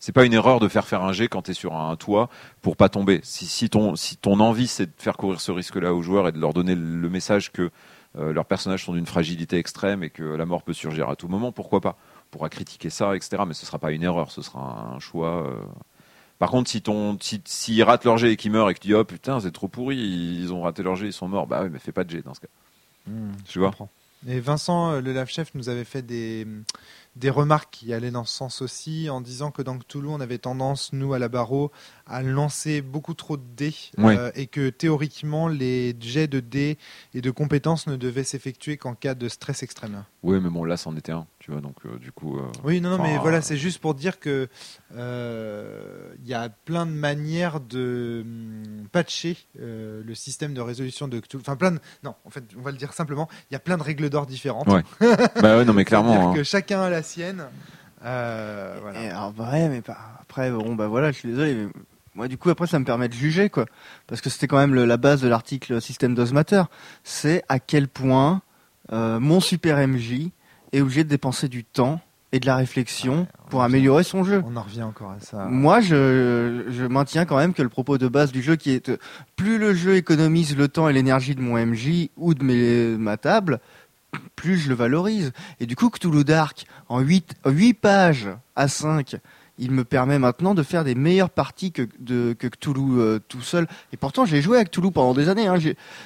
C'est pas une erreur de faire faire un jet quand tu es sur un toit pour pas tomber. Si, si, ton, si envie c'est de faire courir ce risque-là aux joueurs et de leur donner le message que euh, leurs personnages sont d'une fragilité extrême et que la mort peut surgir à tout moment, pourquoi pas? On pourra critiquer ça, etc. Mais ce sera pas une erreur, ce sera un choix. euh. Par contre, si ton, si, s'ils ratent leur jet et qu'ils meurent et que tu dis oh putain c'est trop pourri, ils ont raté leur jet, ils sont morts, bah oui mais fais pas de jet dans ce cas. Hmm, Tu vois comprends. Et Vincent, euh, le Chef, nous avait fait des, des remarques qui allaient dans ce sens aussi, en disant que dans Cthulhu, on avait tendance, nous, à la barreau, à lancer beaucoup trop de dés, Oui. euh, et que théoriquement, les jets de dés et de compétences ne devaient s'effectuer qu'en cas de stress extrême. Oui mais bon là c'en était un, tu vois donc euh, du coup. euh, Oui, non, non, mais voilà, euh, c'est juste pour dire que euh, il y a plein de manières de hum, patcher euh, le système de résolution de Cthulhu. Enfin, plein de... Non, en fait, on va le dire simplement, il y a plein de règles d'or différentes. Ouais. bah ouais non mais clairement. hein. que chacun a la sienne. Euh, voilà. Et alors, ouais, mais pas- après, bon, bah voilà, je suis désolé. Mais moi, du coup, après, ça me permet de juger, quoi. Parce que c'était quand même le- la base de l'article Système d'Osmater. C'est à quel point euh, mon super MJ est obligé de dépenser du temps et de la réflexion Ouais, pour améliorer son jeu. On en revient encore à ça. Moi, je, je maintiens quand même que le propos de base du jeu, qui est plus le jeu économise le temps et l'énergie de mon MJ ou de mes, ma table, plus je le valorise. Et du coup, Cthulhu Dark, en 8, 8 pages à 5, il me permet maintenant de faire des meilleures parties que, de, que Cthulhu euh, tout seul. Et pourtant, j'ai joué à Cthulhu pendant des années. Hein.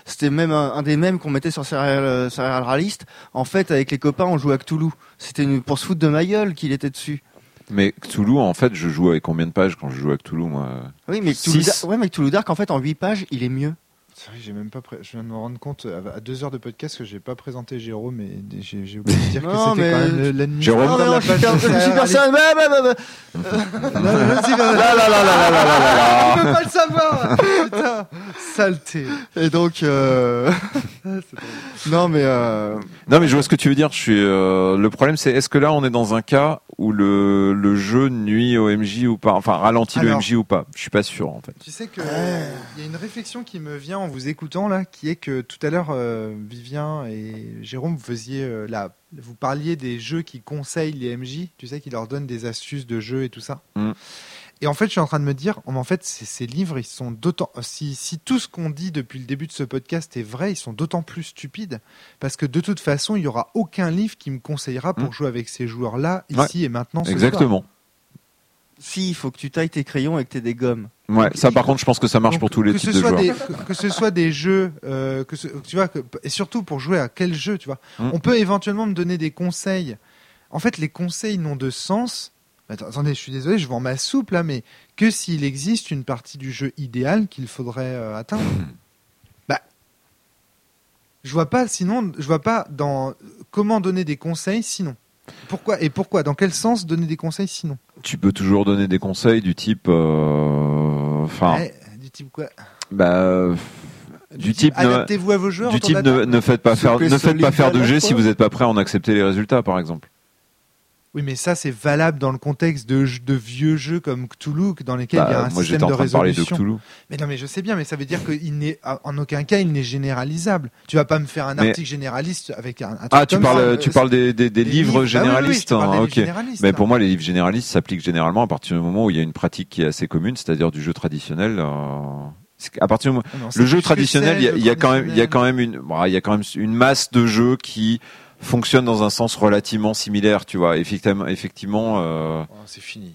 C'était même un, un des mêmes qu'on mettait sur Serial, euh, Serial Realist. En fait, avec les copains, on jouait à Cthulhu. C'était pour se foutre de ma gueule qu'il était dessus. Mais Cthulhu en fait je joue avec combien de pages quand je joue à Cthulhu moi? Oui, mais Cthulhu, Six. Dark, ouais, mais Cthulhu Dark, en fait, en 8 pages, il est mieux. C'est vrai que j'ai même pas. pré- Je viens de me rendre compte euh, à deux heures de podcast que j'ai pas présenté Jérôme et j'ai oublié de dire que Non, c'était mais- quand même le- l'ennemi. Jérôme- Non, non, la je suis personne. Realist. Non, je suis- Là là là là là là là là On peut pas le savoir. Putain, saleté. Et donc, euh, non, mais euh, Non mais je vois ce que tu veux dire. Je suis. euh, le problème c'est est-ce que là on est dans un cas où le, le jeu nuit au MJ ou pas, enfin ralentit Alors. le MJ ou pas? Je suis pas sûr en fait. Tu sais que il y a une réflexion qui me vient en vous écoutant là, qui est que tout à l'heure, euh, Vivien et Jérôme, vous faisiez euh, la, vous parliez des jeux qui conseillent les MJ, tu sais, qui leur donnent des astuces de jeu et tout ça. Mm. Et en fait, je suis en train de me dire, en fait, ces, ces livres, ils sont d'autant, si, si tout ce qu'on dit depuis le début de ce podcast est vrai, ils sont d'autant plus stupides parce que de toute façon, il y aura aucun livre qui me conseillera pour Mm. jouer avec ces joueurs-là Ouais. ici et maintenant. ce soir. Si, il faut que tu tailles tes crayons et que tu des gommes. Ouais. Ça par contre je pense que ça marche Donc, pour tous les que types ce de soit joueurs. des, que, que ce soit des jeux, euh, que ce- tu vois, que- et surtout pour jouer à quel jeu, tu vois. Mm. On peut éventuellement me donner des conseils. En fait, les conseils n'ont de sens. Attends, attendez, je suis désolé, je vends ma soupe là, mais que s'il existe une partie du jeu idéal qu'il faudrait euh, atteindre. bah, je vois pas. Sinon, je vois pas dans comment donner des conseils sinon. Pourquoi et pourquoi Dans quel sens donner des conseils sinon? Tu peux toujours donner des conseils du type. euh, Enfin. Ouais, Du type quoi? Bah. euh, Du type. ne- Adaptez-vous à vos joueurs. Du type ne, ne faites pas faire ne faites pas faire de jet si vous n'êtes pas prêt à en accepter les résultats par exemple. Oui, mais ça, c'est valable dans le contexte de, de vieux jeux comme Cthulhu, dans lesquels il y a Bah, un moi, système en de train de parler de résolution. Cthulhu. mais non, mais je sais bien, mais ça veut dire qu'il n'est, en aucun cas, il n'est généralisable. Tu vas pas me faire un Mais- article généraliste avec un, un truc Ah, tu comme ça. parles, tu parles des, des, des Des livres bah oui, oui, généralistes. hein, ok. généralistes, Mais pour moi, les livres généralistes s'appliquent généralement à partir du moment où il y a une pratique qui est assez commune, c'est-à-dire du jeu traditionnel. euh, À partir du moment Ah non, le jeu traditionnel, il y a, quand même, il y a quand même une, bon, il y a quand même une masse de jeux qui fonctionnent dans un sens relativement similaire, tu vois. Effectivement, effectivement, euh, Oh, c'est fini.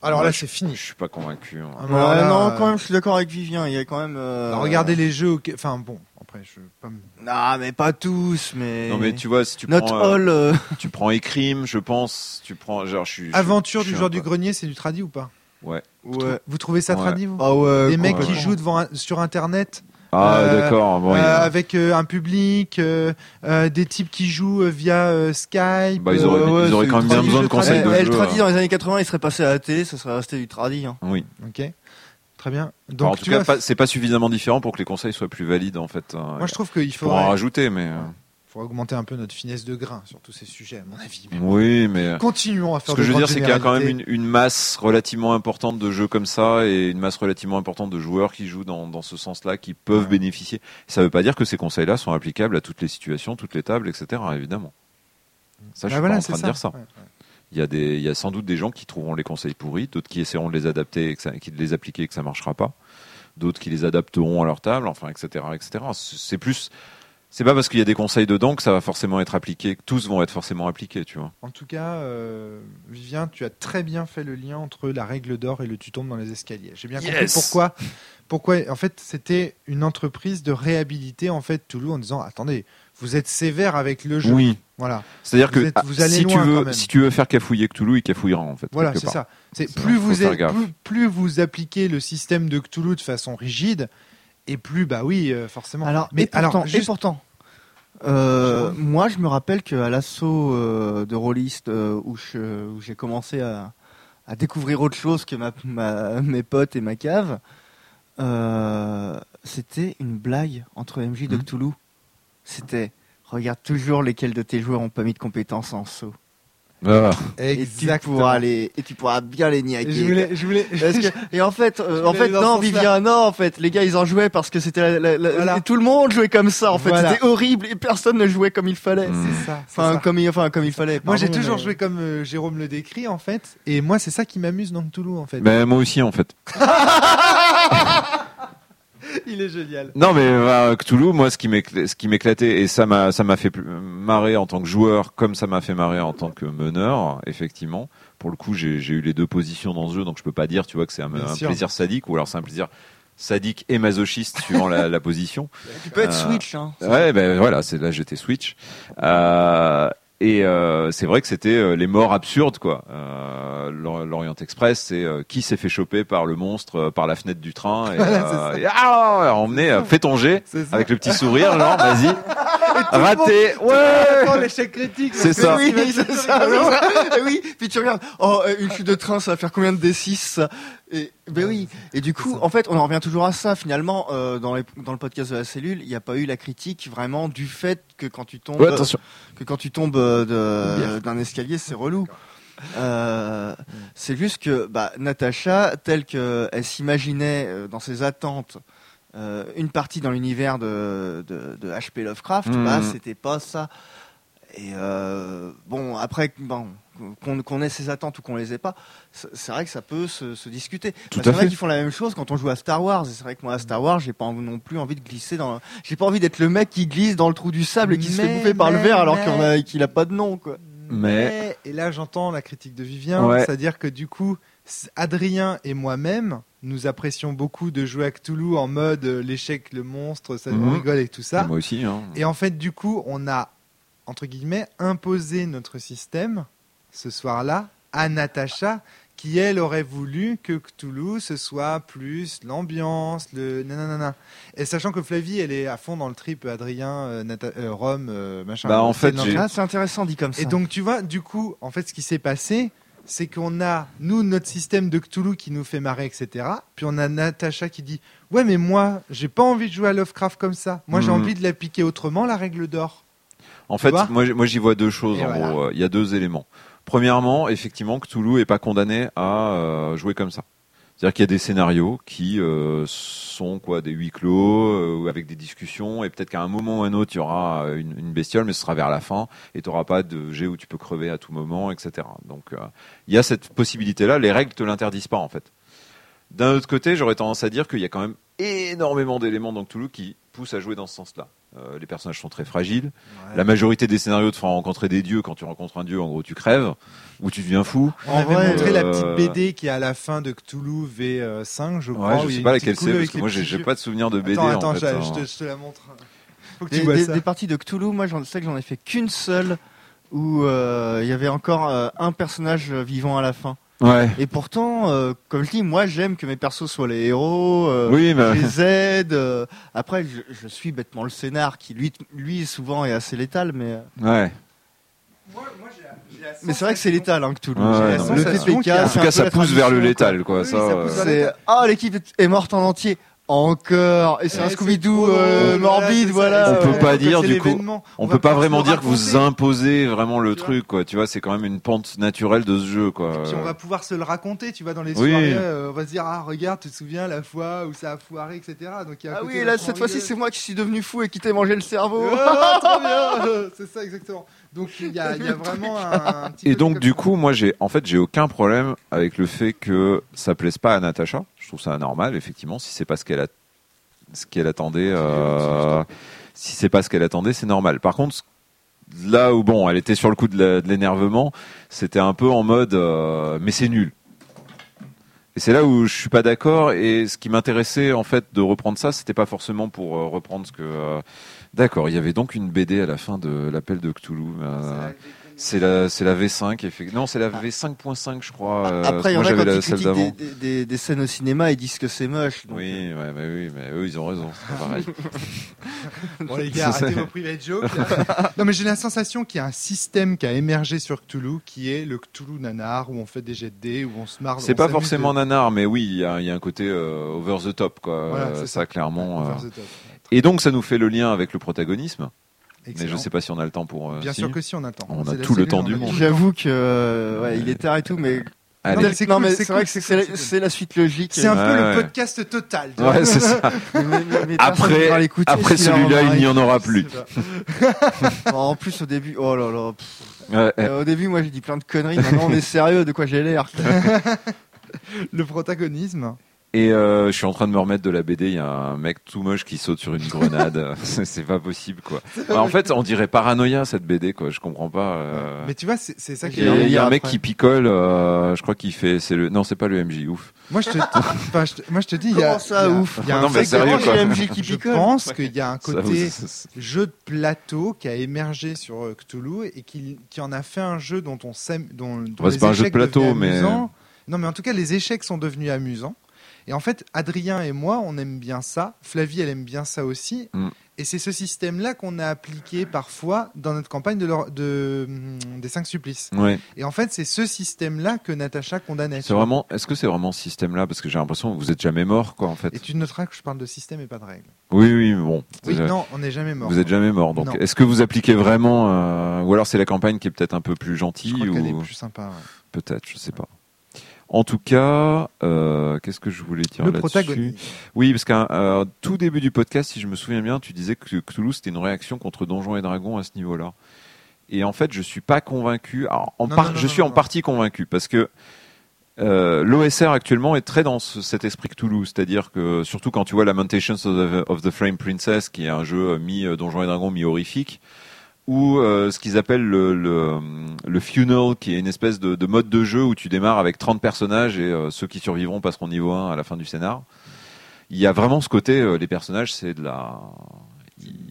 Alors Ouais, là, c'est fini. je suis pas convaincu. hein. Ah, Ouais, là, non, euh, quand même, je suis d'accord avec Vivien. Il y a quand même. euh, alors, regardez les jeux. Enfin bon, après, je veux pas me- Non, mais pas tous, mais. Non mais tu vois, si tu Not prends, all. euh, tu prends Écrime, je pense, tu prends, genre, je suis. Aventure je du joueur du grenier, c'est du tradi ou pas? Ouais. Vous trouvez ça Ouais. tradi vous? Ah. Des mecs qui jouent devant sur internet Ah Euh, d'accord. Bon, euh, a- avec euh, un public, euh, euh, des types qui jouent euh, via euh, Skype. Bah, ils euh, auraient, ouais, ils auraient c'est quand même bien besoin de conseils de eh, jeu. le tradi hein. dans les années 80, il serait passé à la télé, ça serait resté du tradi. Hein. Oui. Ok, très bien. Donc, en tout tu cas, vois, c'est pas suffisamment différent pour que les conseils soient plus valides en fait. hein. moi je trouve qu'il pourras en rajouter, mais augmenter un peu notre finesse de grain sur tous ces sujets, à mon avis. Mais oui, mais Continuons à faire ce que je veux dire, c'est qu'il y a quand même une, une masse relativement importante de jeux comme ça et une masse relativement importante de joueurs qui jouent dans, dans ce sens-là, qui peuvent Ouais. bénéficier. Ça veut pas dire que ces conseils-là sont applicables à toutes les situations, toutes les tables, etc. Évidemment. Ça, je Bah suis voilà, pas en train de dire ça. Ouais, ouais. Il y, a des, il y a sans doute des gens qui trouveront les conseils pourris, d'autres qui essaieront de les adapter, et que ça, qui de les appliquer et que ça marchera pas, d'autres qui les adapteront à leur table, enfin, etc., etc. C'est plus, c'est pas parce qu'il y a des conseils dedans que ça va forcément être appliqué, que tous vont être forcément appliqués, tu vois. En tout cas, euh, Vivien, tu as très bien fait le lien entre la règle d'or et le tu tombes dans les escaliers. J'ai bien compris pourquoi. Pourquoi En fait, c'était une entreprise de réhabiliter en fait Toulouse en disant attendez, vous êtes sévère avec le jeu. Oui. Voilà, C'est-à-dire que êtes- vous allez si, tu quand veux, même. si tu veux faire cafouiller Cthulhu, il cafouillera en fait. voilà, c'est ça. C'est plus vous plus, plus vous appliquez le système de Cthulhu de façon rigide, et plus bah oui, euh, forcément. Alors, mais et pourtant, alors, et juste- pourtant, euh, moi, je me rappelle qu'à l'assaut euh, de euh, où j'ai commencé à, à découvrir autre chose que ma, ma- mes potes et ma cave, c'était une blague entre MJ de Mhm. Cthulhu. C'était regarde toujours lesquels de tes joueurs ont pas mis de compétences en saut. Ah. Et tu pourras les et tu pourras bien les niaquer. Je voulais, je voulais, Parce que- et en fait, euh, Je en fait, non. Vivien, non, en fait, les gars, ils en jouaient parce que c'était la- la- la- Voilà. tout le monde jouait comme ça. En fait, Voilà. c'était horrible et personne ne jouait comme il fallait. Mm. c'est ça. Enfin, ça. comme il, enfin, comme il fallait. Moi, j'ai pardon, toujours mais- joué comme euh, Jérôme le décrit, en fait. Et moi, c'est ça qui m'amuse dans Cthulhu, en fait. Ben, moi aussi en fait. Il est génial. Non mais euh, Cthulhu, moi ce qui m'éclatait et ça m'a ça m'a fait plus- marrer en tant que joueur comme ça m'a fait marrer en tant que meneur effectivement. Pour le coup j'ai eu les deux positions dans ce jeu donc je peux pas dire tu vois que c'est un, un plaisir sadique ou alors c'est un plaisir sadique et masochiste suivant la, la position. Tu peux être Euh, Switch, hein. Ouais ben voilà c'est là j'étais Switch. Euh, et euh, c'est vrai que c'était euh, les morts absurdes quoi. Euh, L'Or- L'Orient Express, c'est euh, qui s'est fait choper par le monstre euh, par la fenêtre du train et, Voilà, et, ah, C'est ça. avec le petit sourire, genre vas-y, raté, ouais. l'échec critique. C'est ça. Oui, c'est ça, oui, puis tu regardes, oh, euh, une chute de train, ça va faire combien de D6 ça et, Ben oui. Et du coup, en fait, on en revient toujours à ça. Finalement, euh, dans, les, dans le podcast de la cellule, il n'y a pas eu la critique vraiment du fait que quand tu tombes, Ouais, attention. que quand tu tombes euh, d'un escalier, c'est relou. Euh, c'est juste que bah, Natacha, telle qu'elle s'imaginait euh, dans ses attentes, euh, une partie dans l'univers de, de, de H.P. Lovecraft, Mhm. bah, c'était pas ça. Et euh, bon, après, bon, qu'on ait ses attentes ou qu'on les ait pas, c'est c'est vrai que ça peut se, se discuter. Tout Parce à qu'il y en a fait. qui font la même chose quand on joue à Star Wars. C'est vrai que moi, à Star Wars, j'ai pas envie- non plus envie de glisser dans. J'ai pas envie d'être le mec qui glisse dans le trou du sable et qui se fait Mais, bouffer par le verre alors a- qu'il a pas de nom, quoi. Mais- Et là, j'entends la critique de Vivien, Ouais. c'est-à-dire que du coup, Adrien et moi-même, nous apprécions beaucoup de jouer à Cthulhu en mode euh, l'échec, le monstre, ça nous Mhm. rigole et tout ça. Moi aussi. Hein. Et en fait, du coup, on a, entre guillemets, imposé notre système ce soir-là à Natacha, qui elle aurait voulu que Cthulhu ce soit plus l'ambiance, le nanana. Et sachant que Flavie, elle est à fond dans le trip Adrien, euh, Nata- euh, Rome, euh, machin. Bah, en fait, Ah, c'est intéressant dit comme ça. et donc, tu vois, du coup, en fait, ce qui s'est passé, c'est qu'on a, nous, notre système de Cthulhu qui nous fait marrer, etc. Puis on a Natacha qui dit Ouais, mais moi, j'ai pas envie de jouer à Lovecraft comme ça. Moi, j'ai Mhm. envie de l'appliquer autrement, la règle d'or. En fait, moi, j'y vois deux choses. Et En voilà. gros, il y a deux éléments. Premièrement, effectivement, Cthulhu est pas condamné à euh, jouer comme ça. C'est-à-dire qu'il y a des scénarios qui euh, sont quoi des huis clos euh, avec des discussions et peut-être qu'à un moment ou un autre il y aura une, une, bestiole mais ce sera vers la fin et tu n'auras pas de jet où tu peux crever à tout moment etc. Donc euh, il y a cette possibilité là, les règles te l'interdisent pas en fait. D'un autre côté j'aurais tendance à dire qu'il y a quand même énormément d'éléments dans Cthulhu qui poussent à jouer dans ce sens-là. Euh, les personnages sont très fragiles. Ouais. La majorité des scénarios te font rencontrer des dieux. Quand tu rencontres un dieu, en gros, tu crèves ou tu deviens fou. On avait vrai, montré euh... la petite BD qui est à la fin de Cthulhu V5, je crois. Ouais, je sais pas laquelle c'est parce que moi, j'ai pas de souvenir de BD. Attends, en attends, fait, hein. je, te, je, te, la montre. Faut que des, tu vois des, ça. des parties de Cthulhu, moi, j'en sais que j'en ai fait qu'une seule où euh, il y avait encore euh, un personnage vivant à la fin. Ouais. Et pourtant, euh, comme je dis, moi j'aime que mes persos soient les héros, euh, oui, bah... je les aide. Euh, après, je, je, suis bêtement le scénar qui, lui, lui souvent est assez létal, mais. Ouais. Moi, moi mais c'est vrai que c'est létal, hein, que tout ouais, le TPK. En tout cas, ça pousse vers le létal, quoi. Oui, ça, ça c'est ah l'équipe est morte en entier. Encore et c'est un Scooby-Doo euh, morbide, voilà. On peut pas dire du coup, on, on peut pas vraiment dire que vous imposez vraiment le truc, quoi. Tu vois, c'est quand même une pente naturelle de ce jeu, quoi. Et puis on va pouvoir se le raconter, tu vois, dans les soirées, oui. euh, on va se dire ah regarde, tu te souviens la fois où ça a foiré, etc. Donc il y a ah oui, là cette fois-ci c'est moi qui suis devenu fou et qui t'ai mangé le cerveau. Oh, trop bien, c'est ça exactement. Donc il y a, il y a vraiment un, un petit Et donc du coup, moi j'ai en fait j'ai aucun problème avec le fait que ça plaise pas à Natacha. Je trouve ça normal, effectivement, si c'est pas ce qu'elle a, ce qu'elle attendait, euh, si c'est pas ce qu'elle attendait, c'est normal. Par contre, là où bon, elle était sur le coup de l'énervement, c'était un peu en mode, euh, mais c'est nul. Et c'est là où je suis pas d'accord. Et ce qui m'intéressait en fait de reprendre ça, c'était pas forcément pour euh, reprendre ce que. euh, D'accord, il y avait donc une BD à la fin de l'appel de Cthulhu. Euh, c'est la, c'est la V5, effectivement. Non, c'est la V5.5, je crois. Euh, Après, il y en a quand ils critiquent des, des, des scènes au cinéma, ils disent que c'est moche. donc, Oui, ouais, mais oui, mais eux, ils ont raison. C'est pas pareil. Bon les gars, arrêtez c'est- vos private jokes. non mais j'ai la sensation qu'il y a un système qui a émergé sur Cthulhu, qui est le Cthulhu nanar, où on fait des jets de dés, où on se marre. C'est pas forcément de- nanar, mais oui, il y a, il y a un côté euh, over the top, quoi. Voilà, Euh, ça, ça. clairement. Over euh. the top. Et donc, ça nous fait le lien avec le protagonisme. Mais je sais pas si on a le temps pour. euh, Bien si. sûr que si on attend. On a C'est la tout le temps on du a monde. tout le J'avoue que euh, ouais, il est tard et tout, mais Allez. Non, mais c'est cool, vrai que c'est cool, la- suite logique. C'est un Ouais, peu ouais. le podcast total. tu vois. Ouais, c'est ça. Mais- mais- mais personne Après, après a celui-là, il n'y en aura plus. En plus au début, oh là là. Euh, au début, moi j'ai dit plein de conneries. Maintenant, on est sérieux. De quoi j'ai l'air Le protagonisme. Et euh, je suis en train de me remettre de la BD. Il y a un mec tout moche qui saute sur une grenade. c'est pas possible, quoi. Bah, en fait, on dirait paranoïa cette BD, quoi. Je comprends pas. euh. Mais tu vois, c'est ça qui est. Il y a un mec après. qui picole. euh, je crois qu'il fait. C'est le. Non, c'est pas le MJ. Ouf. Moi je te, enfin, je te- moi je te dis, il y a. Comment ça, ouf? il y a un Non, mais sérieux, quoi. MJ qui Je picole. pense qu'il y a un côté ça- jeu de plateau qui a émergé sur Cthulhu et qui, qui en a fait un jeu dont on s'aime, dont, dont Bah, c'est pas un jeu de plateau, mais- amusants. Non, mais en tout cas, les échecs sont devenus amusants. Et en fait, Adrien et moi, on aime bien ça. Flavie, elle aime bien ça aussi. Mm. Et c'est ce système-là qu'on a appliqué parfois dans notre campagne de, leur- de, hum, des cinq supplices. Ouais. Et en fait, c'est ce système-là que Natacha condamnait. C'est vraiment. Est-ce que c'est vraiment ce système-là? Parce que j'ai l'impression que vous êtes jamais mort, quoi, en fait. Et tu noteras que je parle de système et pas de règles. Oui, oui, bon. Oui, non, on n'est jamais mort. Vous êtes jamais mort. Donc, est-ce que vous appliquez vraiment, euh, ou alors c'est la campagne qui est peut-être un peu plus Je gentille, crois ou est plus sympa. ouais. peut-être, je sais pas. En tout cas, euh, qu'est-ce que je voulais dire là-dessus? Oui, parce qu'à euh, tout début du podcast, si je me souviens bien, tu disais que Cthulhu c'était une réaction contre Donjons et Dragons à ce niveau-là. Et en fait, je suis pas convaincu. Alors, en Non, part- non, non, je suis en partie convaincu parce que euh, l'OSR actuellement est très dans ce- cet esprit Cthulhu, c'est-à-dire que surtout quand tu vois Lamentations of the, of the Flame Princess, qui est un jeu mi Donjons et Dragons, mi horrifique, ou euh, ce qu'ils appellent le, le, le funnel, qui est une espèce de, de mode de jeu où tu démarres avec 30 personnages et euh, ceux qui survivront passeront niveau 1 à la fin du scénar. Il y a vraiment ce côté, euh, les personnages, c'est de la,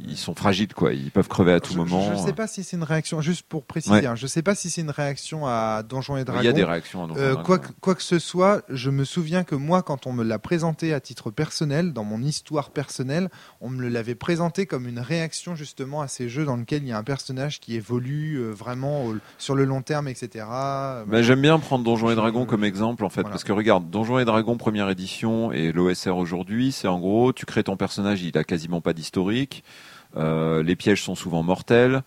ils sont fragiles quoi, ils peuvent crever à tout je, moment. Je ne sais pas si c'est une réaction, juste pour préciser, Ouais. hein, je ne sais pas si c'est une réaction à Donjons et Dragons. Il y a des réactions. à Donjons et Euh, quoi, que, quoi que ce soit, je me souviens que moi, quand on me l'a présenté à titre personnel, dans mon histoire personnelle, on me l'avait présenté comme une réaction justement à ces jeux dans lesquels il y a un personnage qui évolue euh, vraiment au- sur le long terme, etc. Ben, J'aime bien prendre Donjons et Dragons comme exemple en fait, voilà. parce que regarde, Donjons et Dragons première édition et l'OSR aujourd'hui, c'est en gros, tu crées ton personnage, il a quasiment pas d'historique, euh, les pièges sont souvent mortels,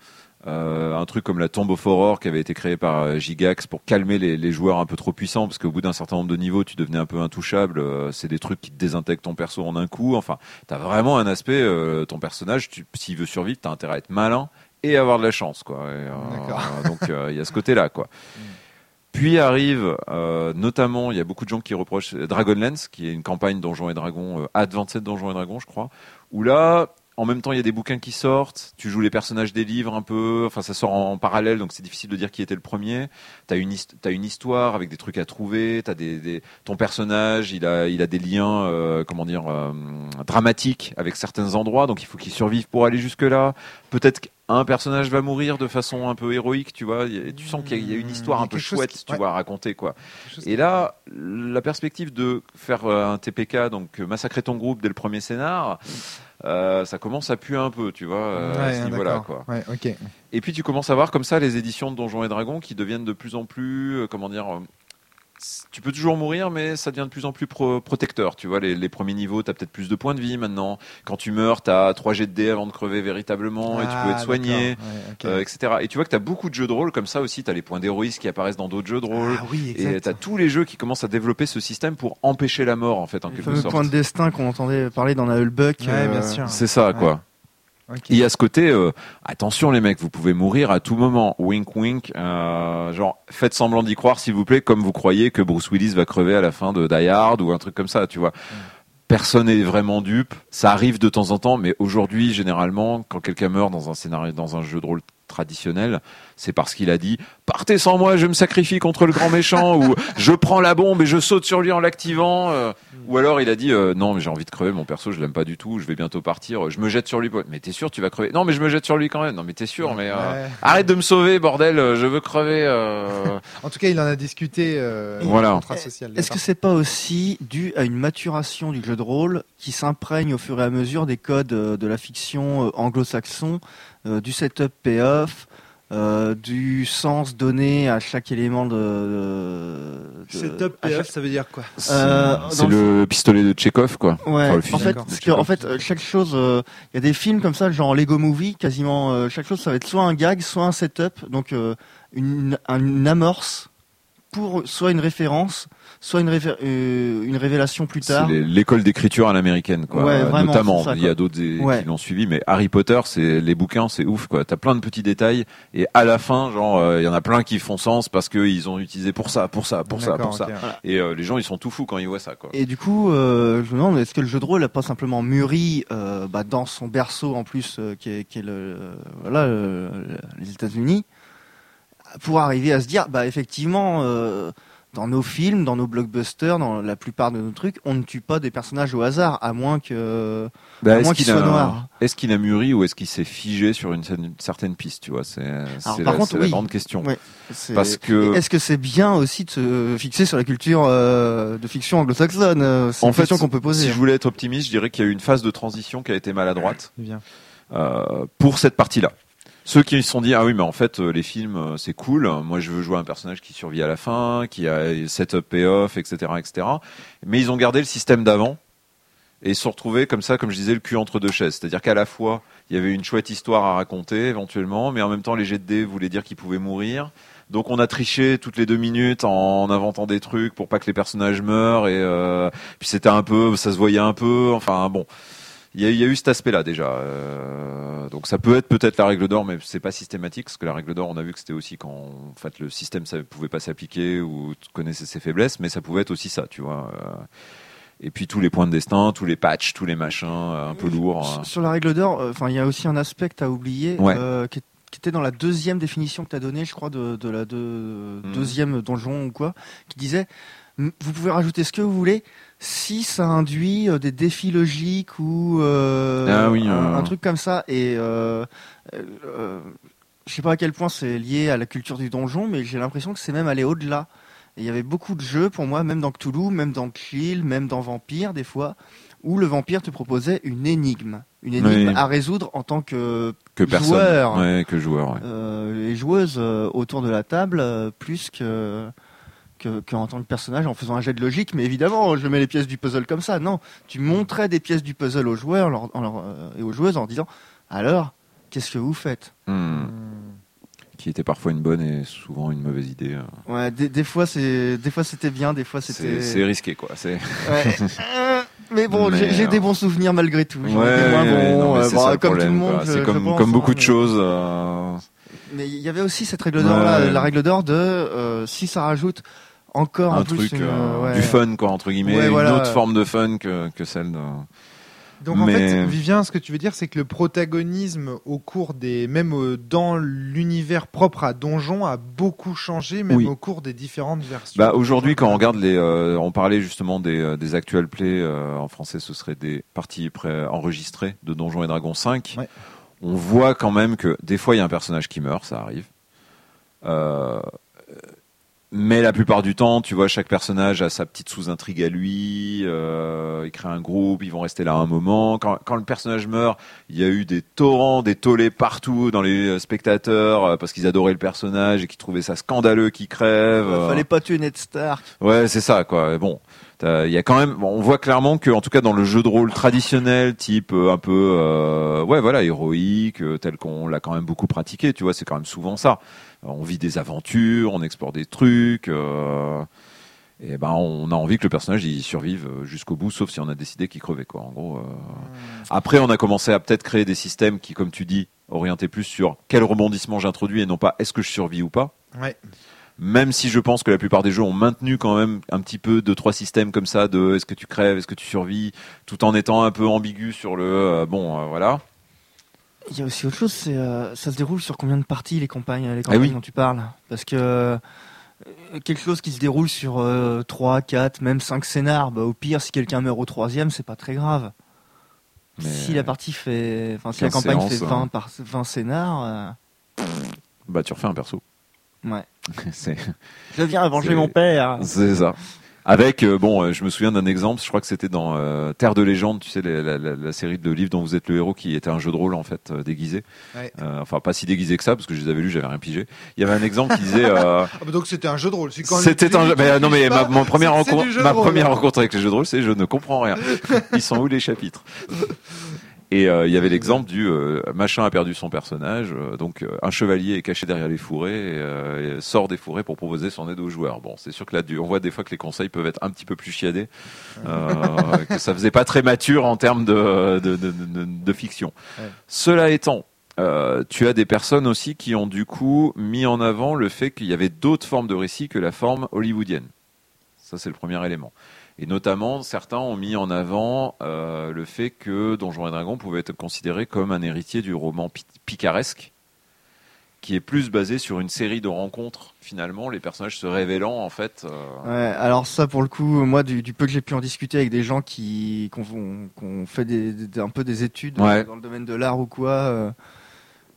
Euh, un truc comme la Tomb of Horror qui avait été créé par euh, Gigax pour calmer les, les, joueurs un peu trop puissants parce qu'au bout d'un certain nombre de niveaux tu devenais un peu intouchable euh, c'est des trucs qui te désintègrent ton perso en un coup. Enfin t'as vraiment un aspect euh, ton personnage s'il veut survivre t'as intérêt à être malin et avoir de la chance quoi. Et, donc il y a ce côté là quoi. Puis arrive, notamment, il y a beaucoup de gens qui reprochent Dragonlance, qui est une campagne Donjons et Dragons, Advanced Donjons et Dragons, je crois, où là, en même temps, il y a des bouquins qui sortent. Tu joues les personnages des livres un peu. Enfin, ça sort en, parallèle, donc c'est difficile de dire qui était le premier. T'as une, as une histoire avec des trucs à trouver. T'as des, des, ton personnage, il a, il a des liens, euh, comment dire, euh, dramatiques avec certains endroits. Donc il faut qu'il survive pour aller jusque là. Peut-être qu'un personnage va mourir de façon un peu héroïque, tu vois. Tu sens qu'il y, a une histoire un peu chouette, tu vois, à raconter quoi. Et là, la perspective de faire euh, un TPK, donc massacrer ton groupe dès le premier scénar. Euh, ça commence à puer un peu, tu vois, euh, à ce niveau-là. Quoi. Ouais, okay. Et puis tu commences à voir comme ça les éditions de Donjons et Dragons qui deviennent de plus en plus, euh, comment dire, tu peux toujours mourir, mais ça devient de plus en plus protecteur. Tu vois, les, premiers niveaux, tu as peut-être plus de points de vie maintenant. Quand tu meurs, tu as 3 jets de dés avant de crever véritablement et tu peux être ah, soigné, euh, etc. Et tu vois que tu as beaucoup de jeux de rôle comme ça aussi. Tu as les points d'héroïsme qui apparaissent dans d'autres jeux de rôle. Ah, oui, et tu as tous les jeux qui commencent à développer ce système pour empêcher la mort, en fait, en quelque sorte. point de destin qu'on entendait parler dans la Hullbuck. Euh, C'est ça, quoi. Il y a ce côté, euh, attention les mecs, vous pouvez mourir à tout moment. Wink wink. Euh, genre, faites semblant d'y croire s'il vous plaît, comme vous croyez que Bruce Willis va crever à la fin de Die Hard ou un truc comme ça, tu vois. Mm. Personne n'est vraiment dupe. Ça arrive de temps en temps, mais aujourd'hui, généralement, quand quelqu'un meurt dans un scénario, dans un jeu de rôle traditionnel, c'est parce qu'il a dit partez sans moi, je me sacrifie contre le grand méchant ou je prends la bombe et je saute sur lui en l'activant. Euh. ou alors il a dit euh, non mais j'ai envie de crever mon perso, je l'aime pas du tout, je vais bientôt partir, je me jette sur lui. Mais t'es sûr tu vas crever? Non mais je me jette sur lui quand même. Non mais t'es sûr mais euh, arrête de me sauver bordel, je veux crever. en tout cas il en a discuté. voilà. Est-ce que c'est pas aussi dû à une maturation du jeu de rôle qui s'imprègne au fur et à mesure des codes de la fiction anglo-saxon euh, du setup payoff, euh, du sens donné à chaque élément de. de, Setup payoff, ça veut dire quoi euh, C'est le, pistolet de Chekhov, quoi. Ouais. en fait, en fait, chaque chose, il y a des films comme ça, genre Lego Movie, quasiment chaque chose, ça va être soit un gag, soit un setup, donc une, une amorce pour soit une référence, soit une, euh, une révélation plus tard. C'est l'école d'écriture à l'américaine, quoi. Ouais, vraiment, Notamment, il y a d'autres qui l'ont suivi, mais Harry Potter, c'est les bouquins, c'est ouf, quoi. T'as plein de petits détails et à la fin, genre, euh, il y en a plein qui font sens parce qu'ils ont utilisé pour ça, pour ça, pour ça, pour ça. Et euh, les gens, ils sont tout fous quand ils voient ça, quoi. Et du coup, je me demande, est-ce que le jeu de rôle n'a pas simplement mûri bah, dans son berceau en plus, qui est, qui, est, le, voilà, les États-Unis, pour arriver à se dire, bah effectivement dans nos films, dans nos blockbusters, dans la plupart de nos trucs, on ne tue pas des personnages au hasard, à moins que, bah, à moins qu'ils soient noirs. Est-ce qu'il a mûri ou est-ce qu'il s'est figé sur une, certaine piste, tu vois? C'est la, la, grande question. Parce que est-ce que c'est bien aussi de se fixer sur la culture euh, de fiction anglo-saxonne? Euh, C'est une question qu'on peut poser. Si je voulais être optimiste, je dirais qu'il y a eu une phase de transition qui a été maladroite euh, pour cette partie-là. Ceux qui se sont dit ah oui mais en fait euh, les films euh, c'est cool, moi je veux jouer un personnage qui survit à la fin, qui a setup payoff, etc., etc. Mais ils ont gardé le système d'avant et se sont retrouvés comme ça, comme je disais, le cul entre deux chaises. C'est-à-dire qu'à la fois il y avait une chouette histoire à raconter éventuellement, mais en même temps les jets de voulaient dire qu'ils pouvaient mourir. Donc on a triché toutes les deux minutes en inventant des trucs pour pas que les personnages meurent et euh, puis c'était un peu, ça se voyait un peu. Enfin bon il y, a eu cet aspect-là déjà. Euh, donc ça peut être peut-être la règle d'or, mais c'est pas systématique parce que la règle d'or, on a vu que c'était aussi quand en fait le système ça pouvait pas s'appliquer ou connaissait ses faiblesses, mais ça pouvait être aussi ça, tu vois. Euh. et puis tous les points de destin, tous les patchs, tous les machins euh, un peu lourds. Sur la règle d'or, enfin il y a aussi un aspect que tu as oublié, qui, était dans la deuxième définition que tu as donnée, je crois, de, la hmm. deuxième donjon ou quoi, qui disait vous pouvez rajouter ce que vous voulez si ça induit euh, des défis logiques ou euh, ah un, euh. truc comme ça. Et euh, je sais pas à quel point c'est lié à la culture du donjon, mais j'ai l'impression que c'est même allé au-delà. il y avait beaucoup de jeux pour moi, même dans Cthulhu, même dans Chill, même dans Vampire des fois, où le vampire te proposait une énigme, une énigme à résoudre en tant que, que joueur, que joueur, et joueuse autour de la table, plus que qu'en tant que personnage en faisant un jet de logique, mais évidemment, je mets les pièces du puzzle comme ça. Non, tu montrais des pièces du puzzle aux joueurs euh, et aux joueuses en disant alors, qu'est-ce que vous faites? Hmm. qui était parfois une bonne et souvent une mauvaise idée. Ouais, des, des fois c'est, des fois c'était bien, des fois c'était. C'est risqué quoi. C'est. Ouais. mais bon, Mais, j'ai euh, des bons souvenirs malgré tout. Ouais, euh, le comme tout le monde. C'est comme, pense, comme beaucoup hein, de choses. euh, Mais il y avait aussi cette règle d'or la règle d'or de euh, si ça rajoute encore un en truc euh, ouais. du fun quoi entre guillemets Ouais, voilà. une autre forme de fun que, que celle de Donc en fait, Vivien, ce que tu veux dire, c'est que le protagonisme au cours des, même euh, dans l'univers propre à Donjon, a beaucoup changé, même Oui. au cours des différentes versions. bah aujourd'hui quand on regarde les euh, on parlait justement des, des actual plays euh, en français ce serait des parties enregistrées de Donjons et Dragons 5 Ouais. on voit quand même que des fois il y a un personnage qui meurt ça arrive Euh, mais la plupart du temps, tu vois, chaque personnage a sa petite sous-intrigue à lui. Euh, il crée un groupe, ils vont rester là un moment. Quand, quand le personnage meurt, il y a eu des torrents, des tollés partout dans les euh, spectateurs euh, parce qu'ils adoraient le personnage et qu'ils trouvaient ça scandaleux qu'il crève. Euh, Euh, Fallait pas tuer Ned Stark. Ouais, c'est ça, quoi. Bon, il y a quand même, bon, on voit clairement que, en tout cas, dans le jeu de rôle traditionnel, type euh, un peu, euh, ouais, voilà, héroïque, tel qu'on l'a quand même beaucoup pratiqué, tu vois, c'est quand même souvent ça. On vit des aventures, on explore des trucs. euh, et ben, on a envie que le personnage il survive euh, jusqu'au bout, sauf si on a décidé qu'il crevait, quoi. En gros. euh. Après, on a commencé à peut-être créer des systèmes qui, comme tu dis, orientés plus sur quel rebondissement j'introduis et non pas est-ce que je survis ou pas Ouais. même si je pense que la plupart des jeux ont maintenu quand même un petit peu deux trois systèmes comme ça de est-ce que tu crèves, est-ce que tu survis, tout en étant un peu ambigu sur le euh, bon euh, voilà. Il y a aussi autre chose, c'est euh, ça se déroule sur combien de parties les campagnes, les campagnes Ah oui. dont tu parles? Parce que euh, quelque chose qui se déroule sur euh, 3, 4, même 5 scénars, bah, au pire, si quelqu'un meurt au troisième, c'est pas très grave. Mais Si la partie fait, enfin si la 15 campagne fait séances, 20 hein. par 20 scénars, bah tu refais un perso. euh, ouais. Je viens venger mon père. c'est ça. Avec euh, bon, euh, je me souviens d'un exemple. Je crois que c'était dans euh, Terre de légende, tu sais, la, la- la- la série de livres dont vous êtes le héros, qui était un jeu de rôle en fait euh, déguisé. Ouais. Enfin, pas si déguisé que ça, parce que je les avais lus, j'avais rien pigé. Il y avait un exemple qui disait. Ah bah donc c'était un jeu de rôle. C'était un jeu. Mais, non, mais ma, mon première rencontre, ma première rencontre avec les jeux de rôle, c'est je ne comprends rien. Ils sont où les chapitres? Et euh, il y avait l'exemple du euh, machin a perdu son personnage, euh, donc un chevalier est caché derrière les fourrés et, sort des fourrés pour proposer son aide aux joueurs. Bon, c'est sûr que là, on voit des fois que les conseils peuvent être un petit peu plus chiadés, que ça faisait pas très mature en termes de, de, de, de- de fiction. Ouais. Cela étant, euh, tu as des personnes aussi qui ont du coup mis en avant le fait qu'il y avait d'autres formes de récits que la forme hollywoodienne. Ça, c'est le premier élément. Et notamment, certains ont mis en avant euh, le fait que Donjons et Dragons pouvait être considéré comme un héritier du roman pi- picaresque, qui est plus basé sur une série de rencontres, finalement, les personnages se révélant, en fait. euh, Ouais, alors ça pour le coup, moi du, du peu que j'ai pu en discuter avec des gens qui qui ont, qui ont fait des, des- un peu des études Ouais. dans le domaine de l'art ou quoi, euh,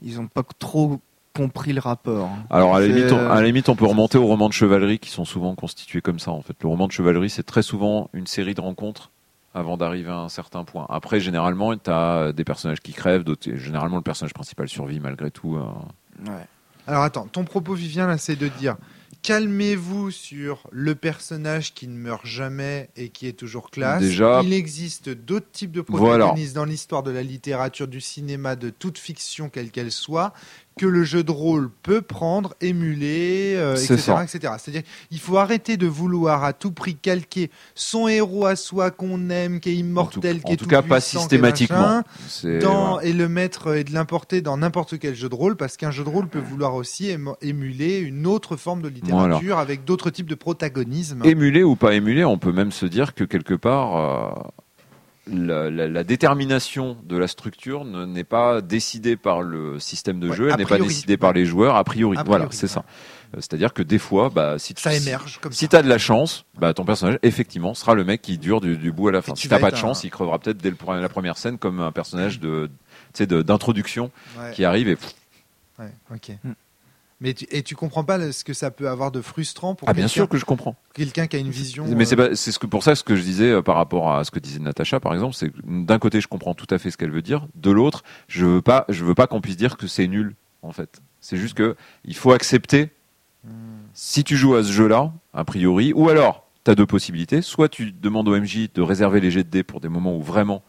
ils ont pas trop compris le rapport. Alors à la, limite, on, à la limite, on peut remonter aux romans de chevalerie qui sont souvent constitués comme ça. En fait, le roman de chevalerie, c'est très souvent une série de rencontres avant d'arriver à un certain point. Après, généralement, tu as des personnages qui crèvent, Généralement, le personnage principal survit malgré tout. euh. Ouais. Alors attends, ton propos Vivien là, c'est de dire calmez-vous sur le personnage qui ne meurt jamais et qui est toujours classe. Déjà- il existe d'autres types de Voilà. protagonistes dans l'histoire de la littérature, du cinéma, de toute fiction quelle qu'elle soit, que le jeu de rôle peut prendre, émuler, euh, etc., ça. etc. C'est-à-dire, il faut arrêter de vouloir à tout prix calquer son héros à soi qu'on aime, qui est En tout, immortel, qui en est tout cas, pas tout-puissant, qui est systématiquement. machin dans, et le mettre euh, et de l'importer dans n'importe quel jeu de rôle parce qu'un jeu de rôle peut vouloir aussi émuler une autre forme de littérature avec d'autres types de protagonisme. Émulé ou pas émulé, on peut même se dire que quelque part, euh, la, la- la détermination de la structure ne- n'est pas décidée par le système de Ouais, jeu, elle n'est pas décidée par les joueurs, a priori. A voilà, c'est ouais. ça. Euh, C'est-à-dire que des fois, bah, si tu, ça émerge comme si ça. tu as de la chance, bah, ton personnage, effectivement, sera le mec qui dure du, du bout à la fin. tu Si t'as pas de un- chance, il crevera peut-être dès le la première scène comme un personnage de, d'introduction Ouais, qui arrive et ouais, ok. Mais tu, et tu comprends pas ce que ça peut avoir de frustrant pour ah bien quelqu'un- sûr que je comprends. quelqu'un qui a une vision. Mais c'est euh, c'est ce que pour ça ce que je disais euh, par rapport à ce que disait Natacha par exemple, c'est d'un côté je comprends tout à fait ce qu'elle veut dire, de l'autre je veux pas je veux pas qu'on puisse dire que c'est nul en fait. C'est juste que il faut accepter hmm. si tu joues à ce jeu-là a priori ou alors tu as deux possibilités, soit tu demandes au MJ de réserver les jets de dés pour des moments où vraiment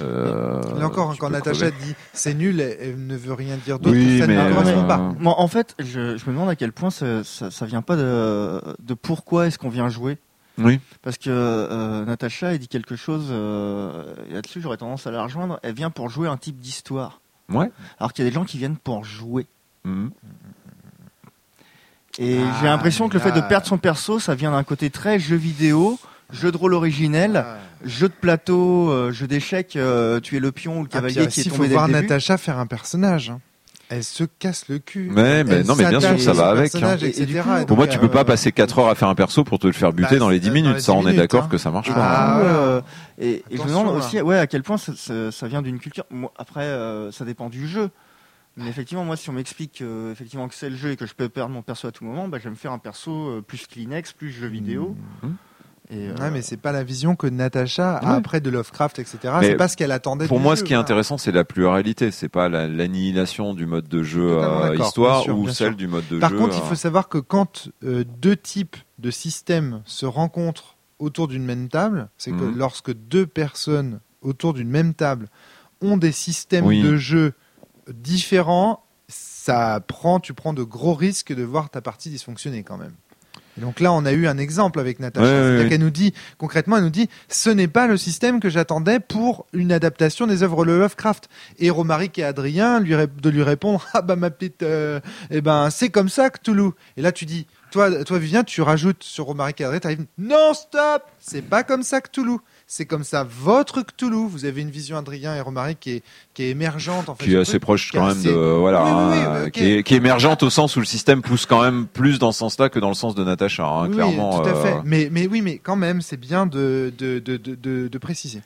Euh, Là encore, quand Natacha dit c'est nul, elle ne veut rien dire d'autre. ça ne correspond pas. Moi, en fait, je, je, me demande à quel point ça, ça, ça vient pas de, de pourquoi est-ce qu'on vient jouer. Oui. Parce que euh, Natacha, elle dit quelque chose euh, là-dessus, j'aurais tendance à la rejoindre. Elle vient pour jouer un type d'histoire. Ouais. Alors qu'il y a des gens qui viennent pour jouer. Mhm. Et ah, j'ai l'impression que le fait de perdre son perso, ça vient d'un côté très jeu vidéo, jeu de rôle originel, ah. jeu de plateau, euh, jeu d'échecs, euh, tu es le pion ou le ah, cavalier qui est tombé Il faut voir Natacha faire un personnage. Hein. Elle se casse le cul. Mais, mais non, mais bien sûr, ça va avec. Hein. pour moi, tu peux pas euh, passer 4 heures à faire un perso pour te le faire buter bah, dans les 10 minutes. ça, on est d'accord hein. que ça marche pas. Ah, et, je me demande aussi, ouais, à quel point ça, ça, vient d'une culture. après, ça dépend du jeu. Mais effectivement, moi, si on m'explique effectivement que c'est le jeu et que je peux perdre mon perso à tout moment, bah, je vais me faire un perso plus Kleenex, plus jeu vidéo. Mmh. Et euh... mais c'est pas la vision que Natacha a après de Lovecraft, etc. C'est pas ce qu'elle attendait. Pour moi, ce qui est intéressant, c'est la pluralité. C'est pas l'annihilation du mode de jeu euh, histoire ou celle du mode de jeu. Par contre, il faut savoir que quand euh, deux types de systèmes se rencontrent autour d'une même table, c'est que mhm. lorsque deux personnes autour d'une même table ont des systèmes de jeu différents, ça prend, tu prends de gros risques de voir ta partie dysfonctionner quand même donc là, on a eu un exemple avec Natacha. C'est-à-dire qu'elle nous dit, concrètement, elle nous dit, ce n'est pas le système que j'attendais pour une adaptation des œuvres de Lovecraft. Et Romaric et Adrien lui de lui répondre, ah bah ma petite, euh, eh ben c'est comme ça que Toulouse. Et là, tu dis, toi, toi Vivien, tu rajoutes sur Romaric et Adrien, arrives, non stop, c'est pas comme ça que Toulouse c'est comme ça votre Cthulhu. Vous avez une vision Adrien et Romaric qui est, qui est émergente en fait. Qui est assez proche quand même de voilà, hein, qui, est, qui, est, émergente au sens où le système pousse quand même plus dans ce sens-là que dans le sens de Natacha, hein, clairement. Tout à fait. Euh. Mais, mais oui, mais quand même, c'est bien de, de, de, de, de préciser.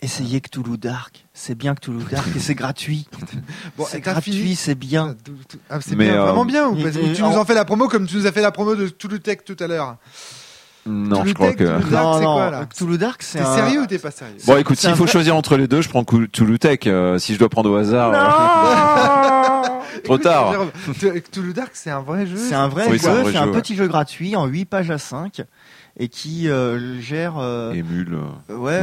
Essayez Cthulhu Dark, c'est bien Cthulhu Dark et c'est gratuit. bon, c'est gratuit, c'est bien. Ah, c'est bien, vraiment euh, bien. tu nous en fais la promo comme tu nous as fait la promo de Cthulhu Tech tout à l'heure. Non, je crois que. non, non. Cthulhu Dark, c'est. T'es sérieux ou t'es pas sérieux Bon, écoute, s'il faut choisir entre les deux, je prends Cthulhu Tech. Euh, si je dois prendre au hasard. Euh, trop tard. Cthulhu Dark, c'est un vrai jeu. C'est un vrai jeu. C'est un, petit jeu gratuit en 8 pages à 5 et qui euh, gère. Émule. ouais,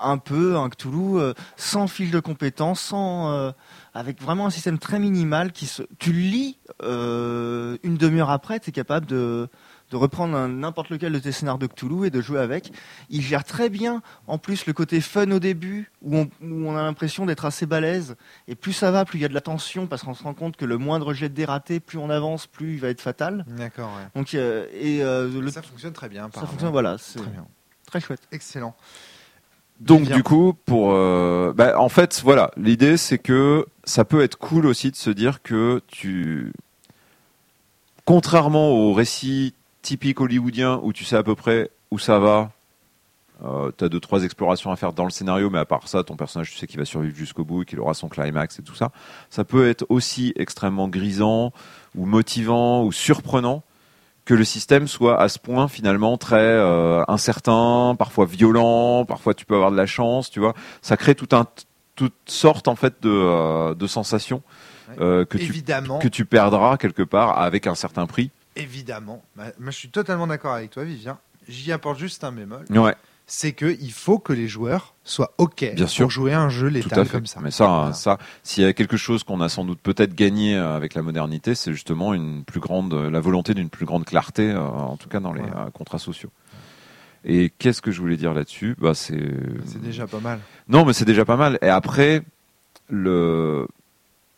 un peu un Cthulhu sans fiche de compétences, sans avec vraiment un système très minimal qui se. Tu lis une demi-heure après, tu es capable de de reprendre n'importe lequel de tes scénarios de Cthulhu et de jouer avec. Il gère très bien, en plus, le côté fun au début, où on, a l'impression d'être assez balèze. Et plus ça va, plus il y a de la tension, parce qu'on se rend compte que le moindre jet de dératé, plus on avance, plus il va être fatal. D'accord, Donc, euh, et, euh, Ça fonctionne très bien. Ça fonctionne, voilà. C'est très bien. Très chouette. Excellent. Donc du coup, pour, euh, bah, en fait, voilà, l'idée c'est que ça peut être cool aussi de se dire que tu, contrairement au récit typique hollywoodien où tu sais à peu près où ça va. Euh, tu as deux trois explorations à faire dans le scénario, mais à part ça, ton personnage, tu sais qu'il va survivre jusqu'au bout, qu'il aura son climax et tout ça. Ça peut être aussi extrêmement grisant ou motivant ou surprenant que le système soit à ce point finalement très euh, incertain, parfois violent, parfois tu peux avoir de la chance, tu vois. Ça crée tout un, toutes sortes en fait de, euh, de sensations euh, que, tu, que tu perdras quelque part avec un certain prix évidemment, moi je suis totalement d'accord avec toi, Vivien. J'y apporte juste un bémol. Ouais. C'est qu'il faut que les joueurs soient OK Bien pour jouer un jeu létal comme ça. Mais ça, ça s'il y a quelque chose qu'on a sans doute peut-être gagné euh, avec la modernité, c'est justement une plus grande, la volonté d'une plus grande clarté, euh, en tout cas dans les euh, contrats sociaux. Et qu'est-ce que je voulais dire là-dessus? Bah, c'est déjà pas mal. Non, mais c'est déjà pas mal. Et après, le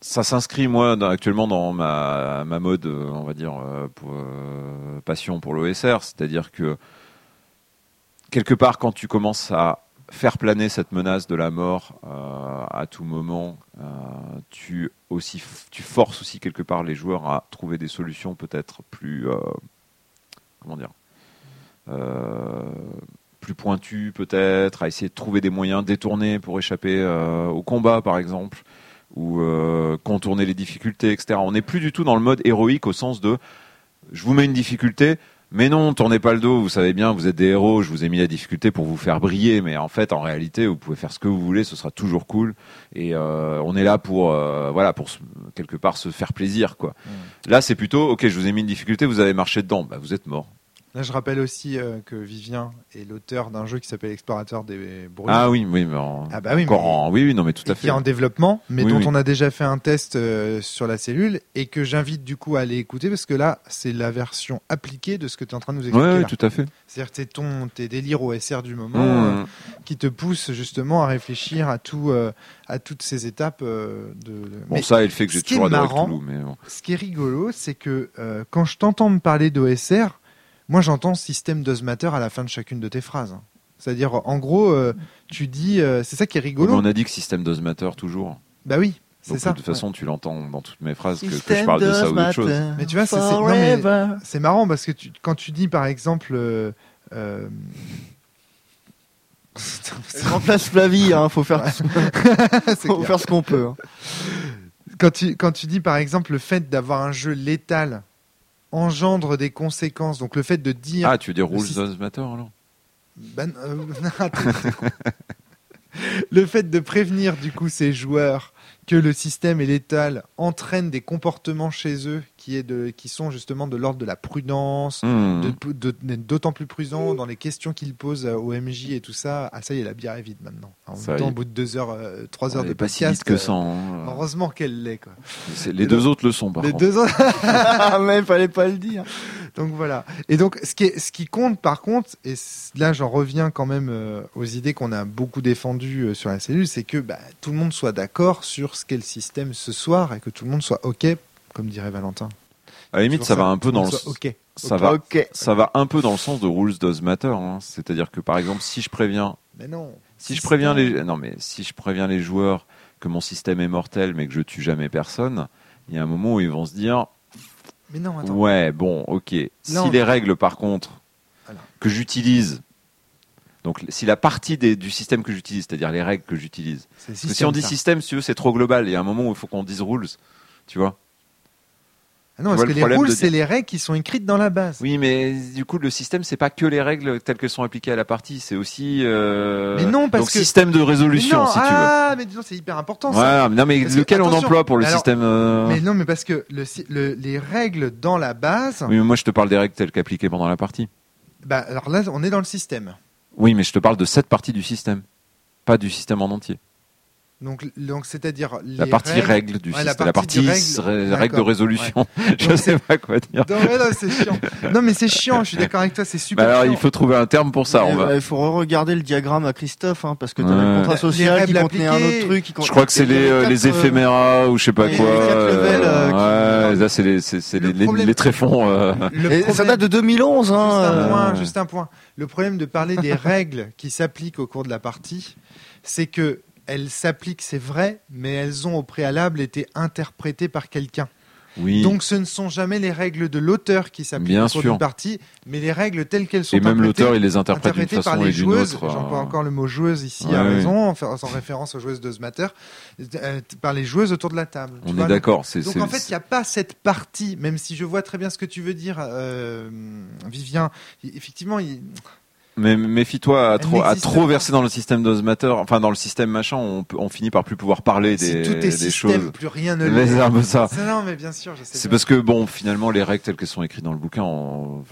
ça s'inscrit moi actuellement dans ma, mode, euh, on va dire, euh, euh, passion pour l'OSR, c'est-à-dire que quelque part quand tu commences à faire planer cette menace de la mort à tout moment, tu aussi tu forces aussi quelque part les joueurs à trouver des solutions peut-être plus comment dire plus pointues peut-être, à essayer de trouver des moyens détournés pour échapper au combat par exemple ou euh, contourner les difficultés, etc. On n'est plus du tout dans le mode héroïque au sens de je vous mets une difficulté, mais non, tournez pas le dos, vous savez bien, vous êtes des héros, je vous ai mis la difficulté pour vous faire briller, mais en fait, en réalité, vous pouvez faire ce que vous voulez, ce sera toujours cool, et euh, on est là pour, euh, voilà, pour quelque part se faire plaisir, quoi. Là, c'est plutôt, ok, je vous ai mis une difficulté, vous avez marché dedans, bah, vous êtes mort. Là, je rappelle aussi euh, que Vivien est l'auteur d'un jeu qui s'appelle Explorateur des bruits. Ah oui, oui, mais en... Ah bah oui, mais- en- oui, oui, non, mais tout à et fait. qui est en développement, mais Oui, dont oui. on a déjà fait un test euh, sur la cellule et que j'invite du coup à aller écouter parce que là, c'est la version appliquée de ce que tu es en train de nous expliquer. là. tout à fait. C'est-à-dire que c'est ton tes délires OSR du moment euh, Mmh. qui te poussent justement à réfléchir à tout euh, à toutes ces étapes euh, de. Bon, Mais ça, et le fait que j'ai toujours adoré marrant- Cthulhu, mais bon. ce qui est rigolo, c'est que euh, quand je t'entends me parler d'OSR, moi j'entends système d'osmateur à la fin de chacune de tes phrases. C'est-à-dire, en gros, euh, tu dis, euh, c'est ça qui est Mais rigolo. on a dit que système d'osmateur toujours. Bah oui, c'est Donc ça. de toute façon, tu l'entends dans toutes mes phrases que, que je parle de ça ou d'autre chose. Mais tu vois, c'est- mais- marrant parce que tu- quand tu dis par exemple. euh, euh, Je remplace Flavie, hein, faut faire, faut faire ce qu'on peut. hein. quand, tu, quand tu dis par exemple le fait d'avoir un jeu létal engendre des conséquences, donc le fait de dire. Ah, tu veux dire Rules Matter alors? Ben, euh, le fait de prévenir du coup ces joueurs que le système est létal entraîne des comportements chez eux qui, est de, qui sont justement de l'ordre de la prudence, de- de- d'être d'autant plus prudent dans les questions qu'ils posent au MJ et tout ça. Ah ça y est, la bière est vide maintenant. En Ça même temps, au bout de deux heures, euh, trois heures de pas si podcast, vite que euh, ça. hein. Heureusement qu'elle l'est quoi. Les deux autres le sont par Les contre. deux autres. Ah, mais fallait pas le dire. Donc voilà. Et donc ce qui, est, ce qui compte par contre, et là j'en reviens quand même euh, aux idées qu'on a beaucoup défendues euh, sur la cellule, c'est que bah, tout le monde soit d'accord sur ce qu'est le système ce soir et que tout le monde soit OK, comme dirait Valentin. À la limite, ça va un peu dans le monde soit OK. ça va Ok. ça va un peu dans le sens de Rules Does Matter. hein. C'est-à-dire que par exemple, si je préviens Mais non. si je préviens les non mais si je préviens les joueurs que mon système est mortel mais que je tue jamais personne, il y a un moment où ils vont se dire Mais non, attends. ouais bon ok si les règles par contre Voilà. que j'utilise donc si la partie des- du système que j'utilise c'est-à-dire les règles que j'utilise C'est le parce que si on dit système si tu veux, c'est trop global il y a un moment où il faut qu'on dise rules tu vois Ah non, parce que le les rules, de c'est les règles qui sont écrites dans la base. oui mais du coup le système c'est pas que les règles telles qu'elles sont appliquées à la partie c'est aussi euh, Mais non, parce donc que- système de Mais résolution non, si tu veux ah, mais disons, c'est hyper important ça. Ouais, non mais Parce que, lequel on emploie pour le alors, système euh, Mais non, mais parce que le, si- le- les règles dans la base, Oui, mais moi je te parle des règles telles qu'appliquées pendant la partie. bah, alors là, on est dans le système. Oui, mais je te parle de cette partie du système, pas du système en entier. Donc, donc c'est-à-dire La partie règles. règle du Ouais, la système, la partie ré- règle. règle de résolution. je Donc, sais pas quoi dire. Non, mais non, c'est chiant. Non, mais c'est chiant. Je suis d'accord avec toi. C'est super. Bah alors chiant. il faut trouver un terme pour ça. Mais, on va- euh, Il faut regarder le diagramme à Christophe, hein, parce que t'avais Ouais. le contrat social qui contenait un autre truc. Qui Je crois que c'est les, euh, euh, éphéméras ou je sais pas quoi. les euh, ouais, là c'est les, c'est, c'est Le les, les- problème- les tréfonds. euh. Le ça date de 2011. Hein, Juste un euh, point, juste un point. Le problème de parler des règles qui s'appliquent au cours de la partie, c'est que elles s'appliquent, c'est vrai, mais elles ont au préalable été interprétées par quelqu'un. Oui. Donc ce ne sont jamais les règles de l'auteur qui s'appliquent sûr. d'une partie, mais les règles telles qu'elles sont et même l'auteur il les interprète d'une interprétées par façon les et d'une autre. j'emploie encore le mot joueuse ici Ouais, à raison, en référence aux joueuses d'Osmater, euh, par les joueuses autour de la table. On est d'accord. C'est, donc en fait, il n'y a pas cette partie, même si je vois très bien ce que tu veux dire, euh, Vivien. Effectivement, il... Mais méfie-toi à trop, à trop verser dans le système d'osmateur, enfin dans le système machin, on, peut- on finit par plus pouvoir parler si des, tout est des système, choses. plus rien ne peu ça. Non, mais bien sûr. C'est parce que bon, finalement, les règles telles qu'elles sont écrites dans le bouquin, on-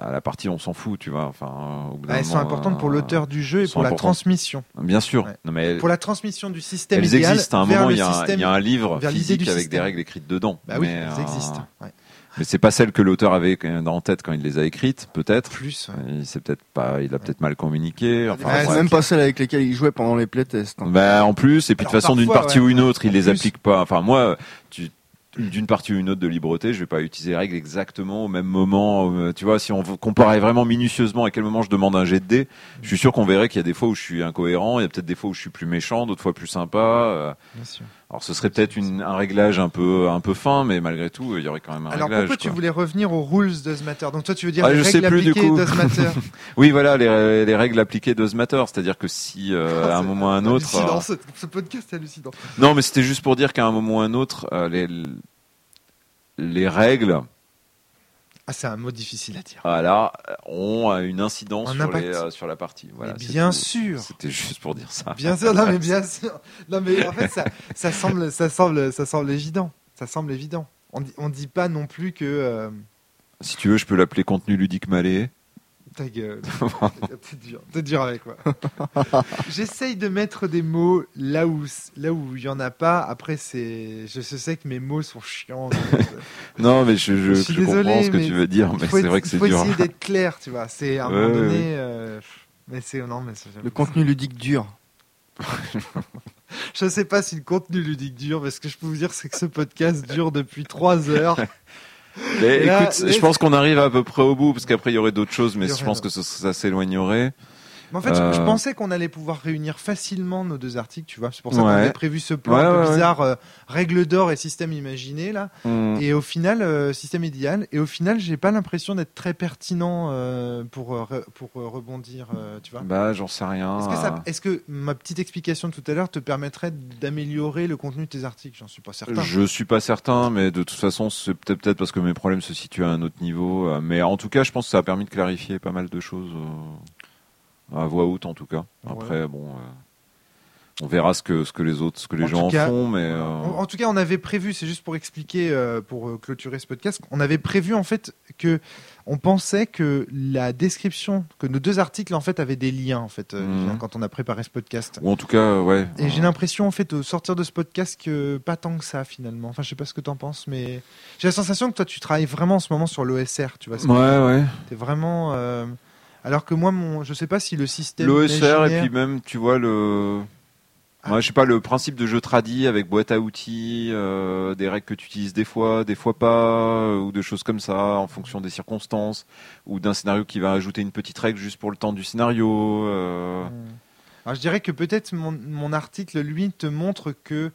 à la partie, on s'en fout, tu vois. Enfin, au bout Ah, elles sont importantes pour euh, l'auteur du jeu et pour la transmission. Bien sûr. Ouais. Non, mais elles, Pour la transmission du système elles idéal existent. À un moment, il y, a un- système- il y a un livre physique avec système. des règles écrites dedans. Bah oui, mais, elles euh, existent. Ouais. Mais c'est pas celle que l'auteur avait en tête quand il les a écrites, peut-être. Plus. ouais. Il s'est peut-être pas, il a peut-être mal communiqué. Enfin, Ouais, c'est bref. même pas celle avec lesquelles il jouait pendant les playtests. hein. Bah, en plus, et puis de toute façon, d'une partie ouais. ou une autre, il En les plus. applique pas. Enfin, moi, tu, d'une partie ou une autre de libreté, je vais pas utiliser les règles exactement au même moment. euh, Tu vois, si on comparait vraiment minutieusement à quel moment je demande un jet de dés, je suis sûr qu'on verrait qu'il y a des fois où je suis incohérent, il y a peut-être des fois où je suis plus méchant, d'autres fois plus sympa. euh. Bien sûr. Alors, ce serait peut-être un réglage un peu, un peu fin, mais malgré tout, il y aurait quand même un Alors réglage. pourquoi tu voulais revenir aux rules d'Osmater Donc toi, tu veux dire Ah, les je sais règles plus, du appliquées coup. d'Osmater Oui, voilà, les, les règles appliquées d'Osmater, c'est-à-dire que si euh, à un moment ou à un autre. hallucinant, euh, ce, ce podcast est hallucinant. Non, mais c'était juste pour dire qu'à un moment ou à un autre, euh, les, les règles, Ah, c'est un mot difficile à dire. voilà, ont une incidence sur, les, euh, sur la partie. Voilà, Mais c'est bien sûr. C'était juste pour dire ça. Bien sûr, non mais bien sûr. Non mais en fait ça, ça semble, ça semble, ça semble évident. Ça semble évident. On dit, on dit pas non plus que. euh, Si tu veux, je peux l'appeler contenu ludique malais. Ta gueule. T'es dur, t'es dur avec moi. J'essaye de mettre des mots là où là où il y en a pas. Après, c'est, je sais que mes mots sont chiants. non, mais je, je, je comprends ce que tu veux dire, mais c'est vrai que c'est dur. Il faut essayer d'être clair, tu vois. C'est à un moment donné. Euh, mais c'est non, mais le contenu ludique dur. je sais pas si le contenu ludique dure, mais ce que je peux vous dire, c'est que ce podcast dure depuis trois heures. Mais écoute, je pense qu'on arrive à peu près au bout, parce qu'après il y aurait d'autres choses, mais je pense que ça s'éloignerait en fait, je, euh. pensais qu'on allait pouvoir réunir facilement nos deux articles, tu vois. C'est pour ça qu'on avait prévu ce plan un peu bizarre, euh, règle d'or et système imaginé, là. Mm. Et au final, euh, système idéal. Et au final, j'ai pas l'impression d'être très pertinent pour, pour rebondir, tu vois. Bah, j'en sais rien. Est-ce que, ma petite explication tout à l'heure te permettrait d'améliorer le contenu de tes articles? J'en suis pas certain. Je suis pas certain, mais de toute façon, c'est peut-être parce que mes problèmes se situent à un autre niveau. Mais en tout cas, je pense que ça a permis de clarifier pas mal de choses à voix haute en tout cas. Après, bon, euh, on verra ce que, ce que les autres, ce que les gens font, mais euh, en, tout cas, on avait prévu, c'est juste pour expliquer, euh, pour clôturer ce podcast, on avait prévu en fait que on pensait que la description, que nos deux articles en fait avaient des liens en fait mhm. quand on a préparé ce podcast. Ou en tout cas, ouais. Et j'ai l'impression en fait au sortir de ce podcast que pas tant que ça finalement. Enfin, je sais pas ce que tu en penses, mais j'ai la sensation que toi tu travailles vraiment en ce moment sur l'OSR, tu vois. Ouais, ouais. T'es vraiment alors que moi, mon, je sais pas si le système. L'OSR et puis même, tu vois, le. Ah. je sais pas, le principe de jeu tradit avec boîte à outils, euh, des règles que tu utilises des fois, des fois pas, euh, ou des choses comme ça, en fonction des circonstances, ou d'un scénario qui va ajouter une petite règle juste pour le temps du scénario. Euh. Hmm. Alors je dirais que peut-être mon, mon, article, lui, te montre que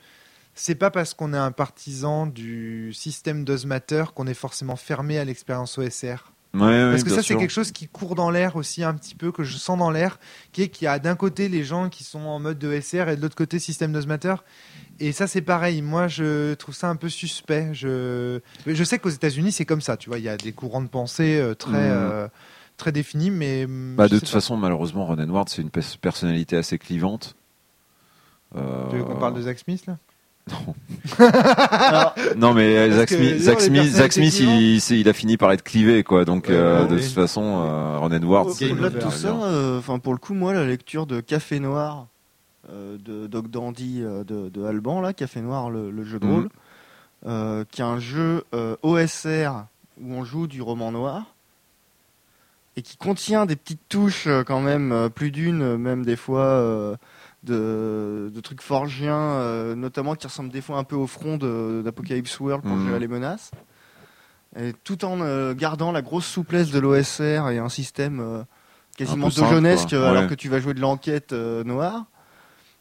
c'est pas parce qu'on est un partisan du système d'Osmater qu'on est forcément fermé à l'expérience OSR. Parce que ça, c'est quelque chose qui court dans l'air aussi un petit peu, que je sens dans l'air, qui est qu'il y a d'un côté les gens qui sont en mode de SR et de l'autre côté système d'osmater. Et ça, c'est pareil. Moi, je trouve ça un peu suspect. Je, je sais qu'aux États-Unis, c'est comme ça. Tu vois, il y a des courants de pensée euh, très, mm. euh, très définis, mais. Mm, bah, de toute façon, malheureusement, Ron Ward, c'est une personnalité assez clivante. Euh... Tu veux qu'on parle de Zach Smith là? Non. non, mais Zach Smith, Zach Smith, il, a fini par être clivé, quoi. Donc, euh, de toute façon, euh, Ron Edwards. Au-delà de tout ça, euh, enfin, pour le coup, moi, la lecture de Café Noir de Doc Dandy de, Alban, là, Café Noir, le, jeu de rôle, qui est un jeu OSR où on joue du roman noir et qui contient des petites touches quand même, plus d'une, même des fois de, trucs forgiens, euh, notamment qui ressemblent des fois un peu au front d'Apocalypse World pour mmh. gérer les menaces. Et tout en euh, gardant la grosse souplesse de l'OSR et un système euh, quasiment de jeunesse alors que tu vas jouer de l'enquête noire.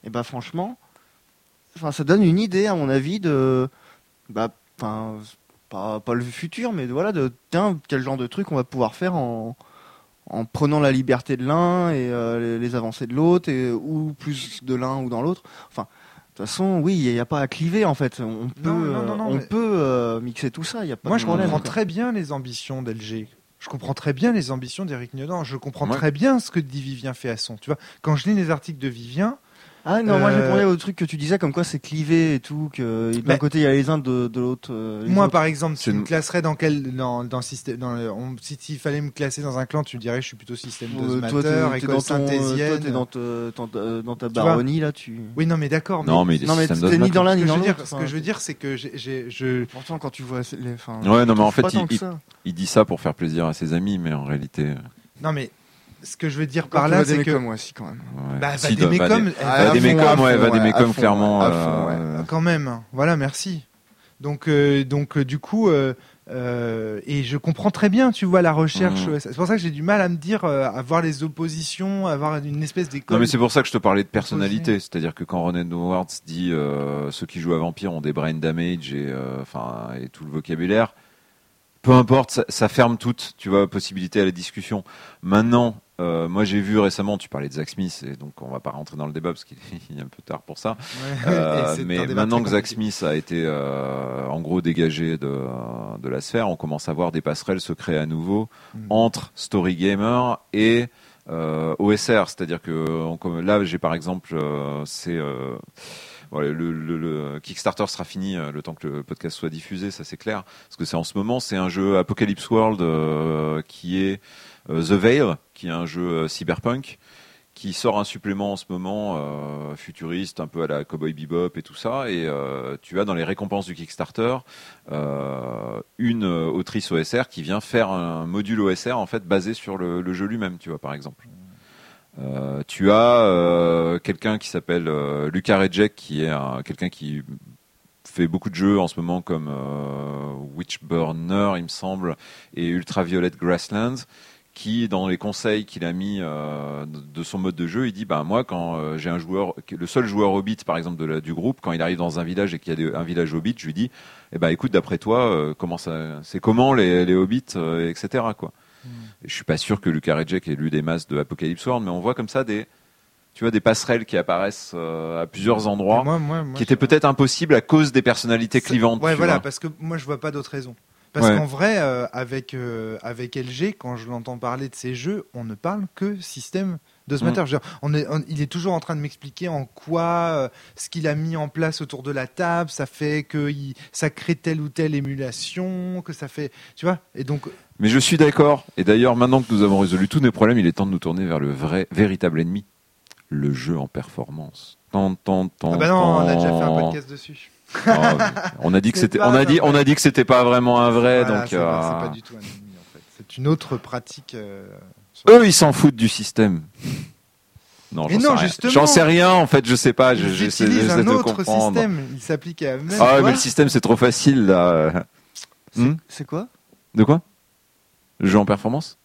Et bah franchement, ça donne une idée à mon avis de, bah, pas, pas le futur, mais voilà, de quel genre de truc on va pouvoir faire en, en prenant la liberté de l'un et euh, les avancées de l'autre, ou plus de l'un ou dans l'autre. Enfin, de toute façon, oui, il n'y a pas à cliver en fait. On peut, on peut euh, mixer tout ça. Y a pas Moi, je comprends très bien les ambitions d'LG. Je comprends très bien les ambitions d'Éric Niodan. Je comprends très bien ce que dit Vivien fait à son. Tu vois, quand je lis les articles de Vivien, ah non, moi je euh, répondais au truc que tu disais, comme quoi c'est clivé et tout, que d'un côté il y a les uns, de, de l'autre. Euh, moi par exemple, tu me classerais dans quel, dans, dans système, dans le, si il fallait me classer dans un clan, tu me dirais je suis plutôt système de euh, toi, école synthésienne. Toi t'es dans, ta, dans ta baronnie là, tu. Oui non mais d'accord. Non mais, non, mais t'es ni dans l'un ni dans l'autre. Ce que je veux dire, c'est que j'ai, je. Pourtant quand tu vois les. Ouais non mais en fait il dit ça pour faire plaisir à ses amis, mais en réalité. Non mais ce que je veux dire par là, c'est que moi aussi quand même. Bah, va des mécoms, va des mécoms, ouais, va des mécoms clairement. Euh, quand même. Voilà, merci. Donc, euh, donc euh, du coup, et je comprends très bien, tu vois, la recherche. Mm. C'est pour ça que j'ai du mal à me dire, à voir les oppositions, à avoir une espèce d'école. Non, mais c'est pour ça que je te parlais de personnalité. C'est-à-dire que quand Ron Howard dit ceux qui jouent à Vampire ont des brain damage et enfin et tout le vocabulaire peu importe, ça, ferme toute, tu vois, possibilité à la discussion. Maintenant, euh, moi, j'ai vu récemment, tu parlais de Zach Smith, et donc on va pas rentrer dans le débat parce qu'il est un peu tard pour ça. Euh, mais maintenant que Zach Smith a été, euh, en gros, dégagé de, de, la sphère, on commence à voir des passerelles se créer à nouveau hmm. entre Story Gamer et OSR. C'est-à-dire que là, j'ai par exemple, c'est le, Kickstarter sera fini le temps que le podcast soit diffusé, ça c'est clair. Parce que c'est en ce moment, c'est un jeu Apocalypse World qui est The Veil, qui est un jeu cyberpunk qui sort un supplément en ce moment euh, futuriste, un peu à la Cowboy Bebop et tout ça. Et euh, tu as dans les récompenses du Kickstarter euh, une autrice OSR qui vient faire un module OSR en fait basé sur le, jeu lui-même, tu vois par exemple. tu as quelqu'un qui s'appelle Lucas Rejek, qui est quelqu'un qui fait beaucoup de jeux en ce moment comme Witchburner, il me semble, et Ultraviolet Grasslands qui, dans les conseils qu'il a mis euh, de son mode de jeu, il dit bah moi quand euh, j'ai un joueur, le seul joueur hobbit par exemple de la, du groupe, quand il arrive dans un village et qu'il y a un village hobbit, je lui dis eh ben écoute d'après toi euh, comment ça, c'est comment les, les hobbits etc quoi. Mm. Et je suis pas sûr que Lucas Rejek ait lu des masses de Apocalypse World, mais on voit comme ça des tu vois des passerelles qui apparaissent à plusieurs endroits, qui étaient peut-être impossibles à cause des personnalités clivantes. Ouais voilà parce que moi je vois pas d'autre raison. Parce qu'en vrai, euh, avec, euh, avec LG, quand je l'entends parler de ces jeux, on ne parle que système de ce mm. on est, il est toujours en train de m'expliquer en quoi euh, ce qu'il a mis en place autour de la table, ça fait que il, ça crée telle ou telle émulation, que ça fait, tu vois. Et donc. Mais je suis d'accord. Et d'ailleurs, maintenant que nous avons résolu tous nos problèmes, il est temps de nous tourner vers le vrai, véritable ennemi, le jeu en performance. Tant, tant, tant, ah bah non, on a déjà fait un podcast dessus. On a dit que c'était, on a dit, on a dit que c'était pas vraiment un vrai, donc. C'est pas, euh, du tout un ennemi en fait. C'est une autre pratique. Euh, Eux, ils s'en foutent du système. Non, j'en sais, rien en fait, je sais pas. Ils utilisent un autre système. Il s'applique à même. Ah mais le système c'est trop facile là. C'est hmm quoi? De quoi? Le jeu en performance?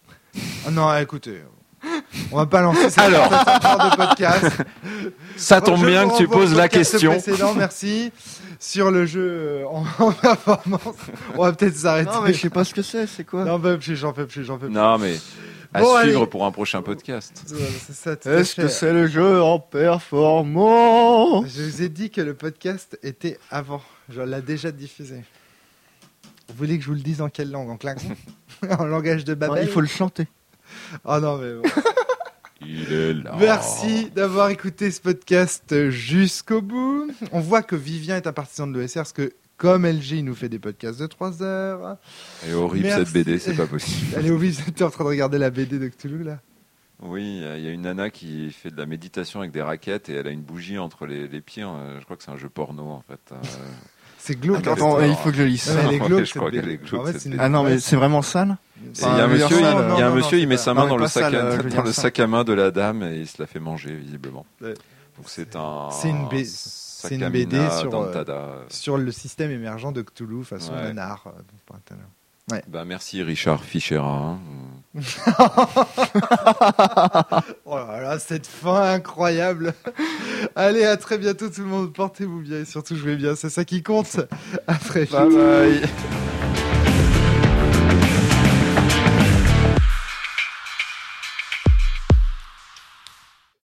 Ah Non, écoutez. On va pas lancer ça Alors. de podcast. Ça tombe bien que tu poses la question. Précédent, merci sur le jeu euh, en, performance. On va peut-être s'arrêter. Non, mais je sais pas ce que c'est, c'est quoi Non, mais j'en fais plus, j'en fais plus. Non, mais à suivre pour un prochain podcast. Est-ce que c'est le jeu en performance Je vous ai dit que le podcast était avant. Je l'ai déjà diffusé. Vous voulez que je vous le dise en quelle langue? En En langage de Babel Il faut le chanter. Oh non, mais bon. Il est là. Merci d'avoir écouté ce podcast jusqu'au bout. On voit que Vivien est un partisan de l'ESR parce que comme LG, il nous fait des podcasts de 3 heures. Elle est horrible cette BD, c'est pas possible. Elle est horrible, tu es en train de regarder la BD de Cthulhu là Oui, il y a une nana qui fait de la méditation avec des raquettes et elle a une bougie entre les, pieds. Je crois que c'est un jeu porno en fait. Euh. C'est glauque. Attends, il faut que je lise. Elle est glauque. ah non, mais c'est vraiment sale. Il y a un monsieur, il, y a un monsieur, il met sa main dans, le sac, à, dans le sac à main de la dame et il se la fait manger visiblement. Donc c'est un. C'est une, BD sur, euh, sur le système émergent de Cthulhu façon ouais. nanar. Euh, ouais. Bah, merci Richard Fichera. Hein. Oh là là, cette fin incroyable. Allez, à très bientôt tout le monde. Portez-vous bien et surtout jouez bien. C'est ça qui compte. À très vite. Bye bye.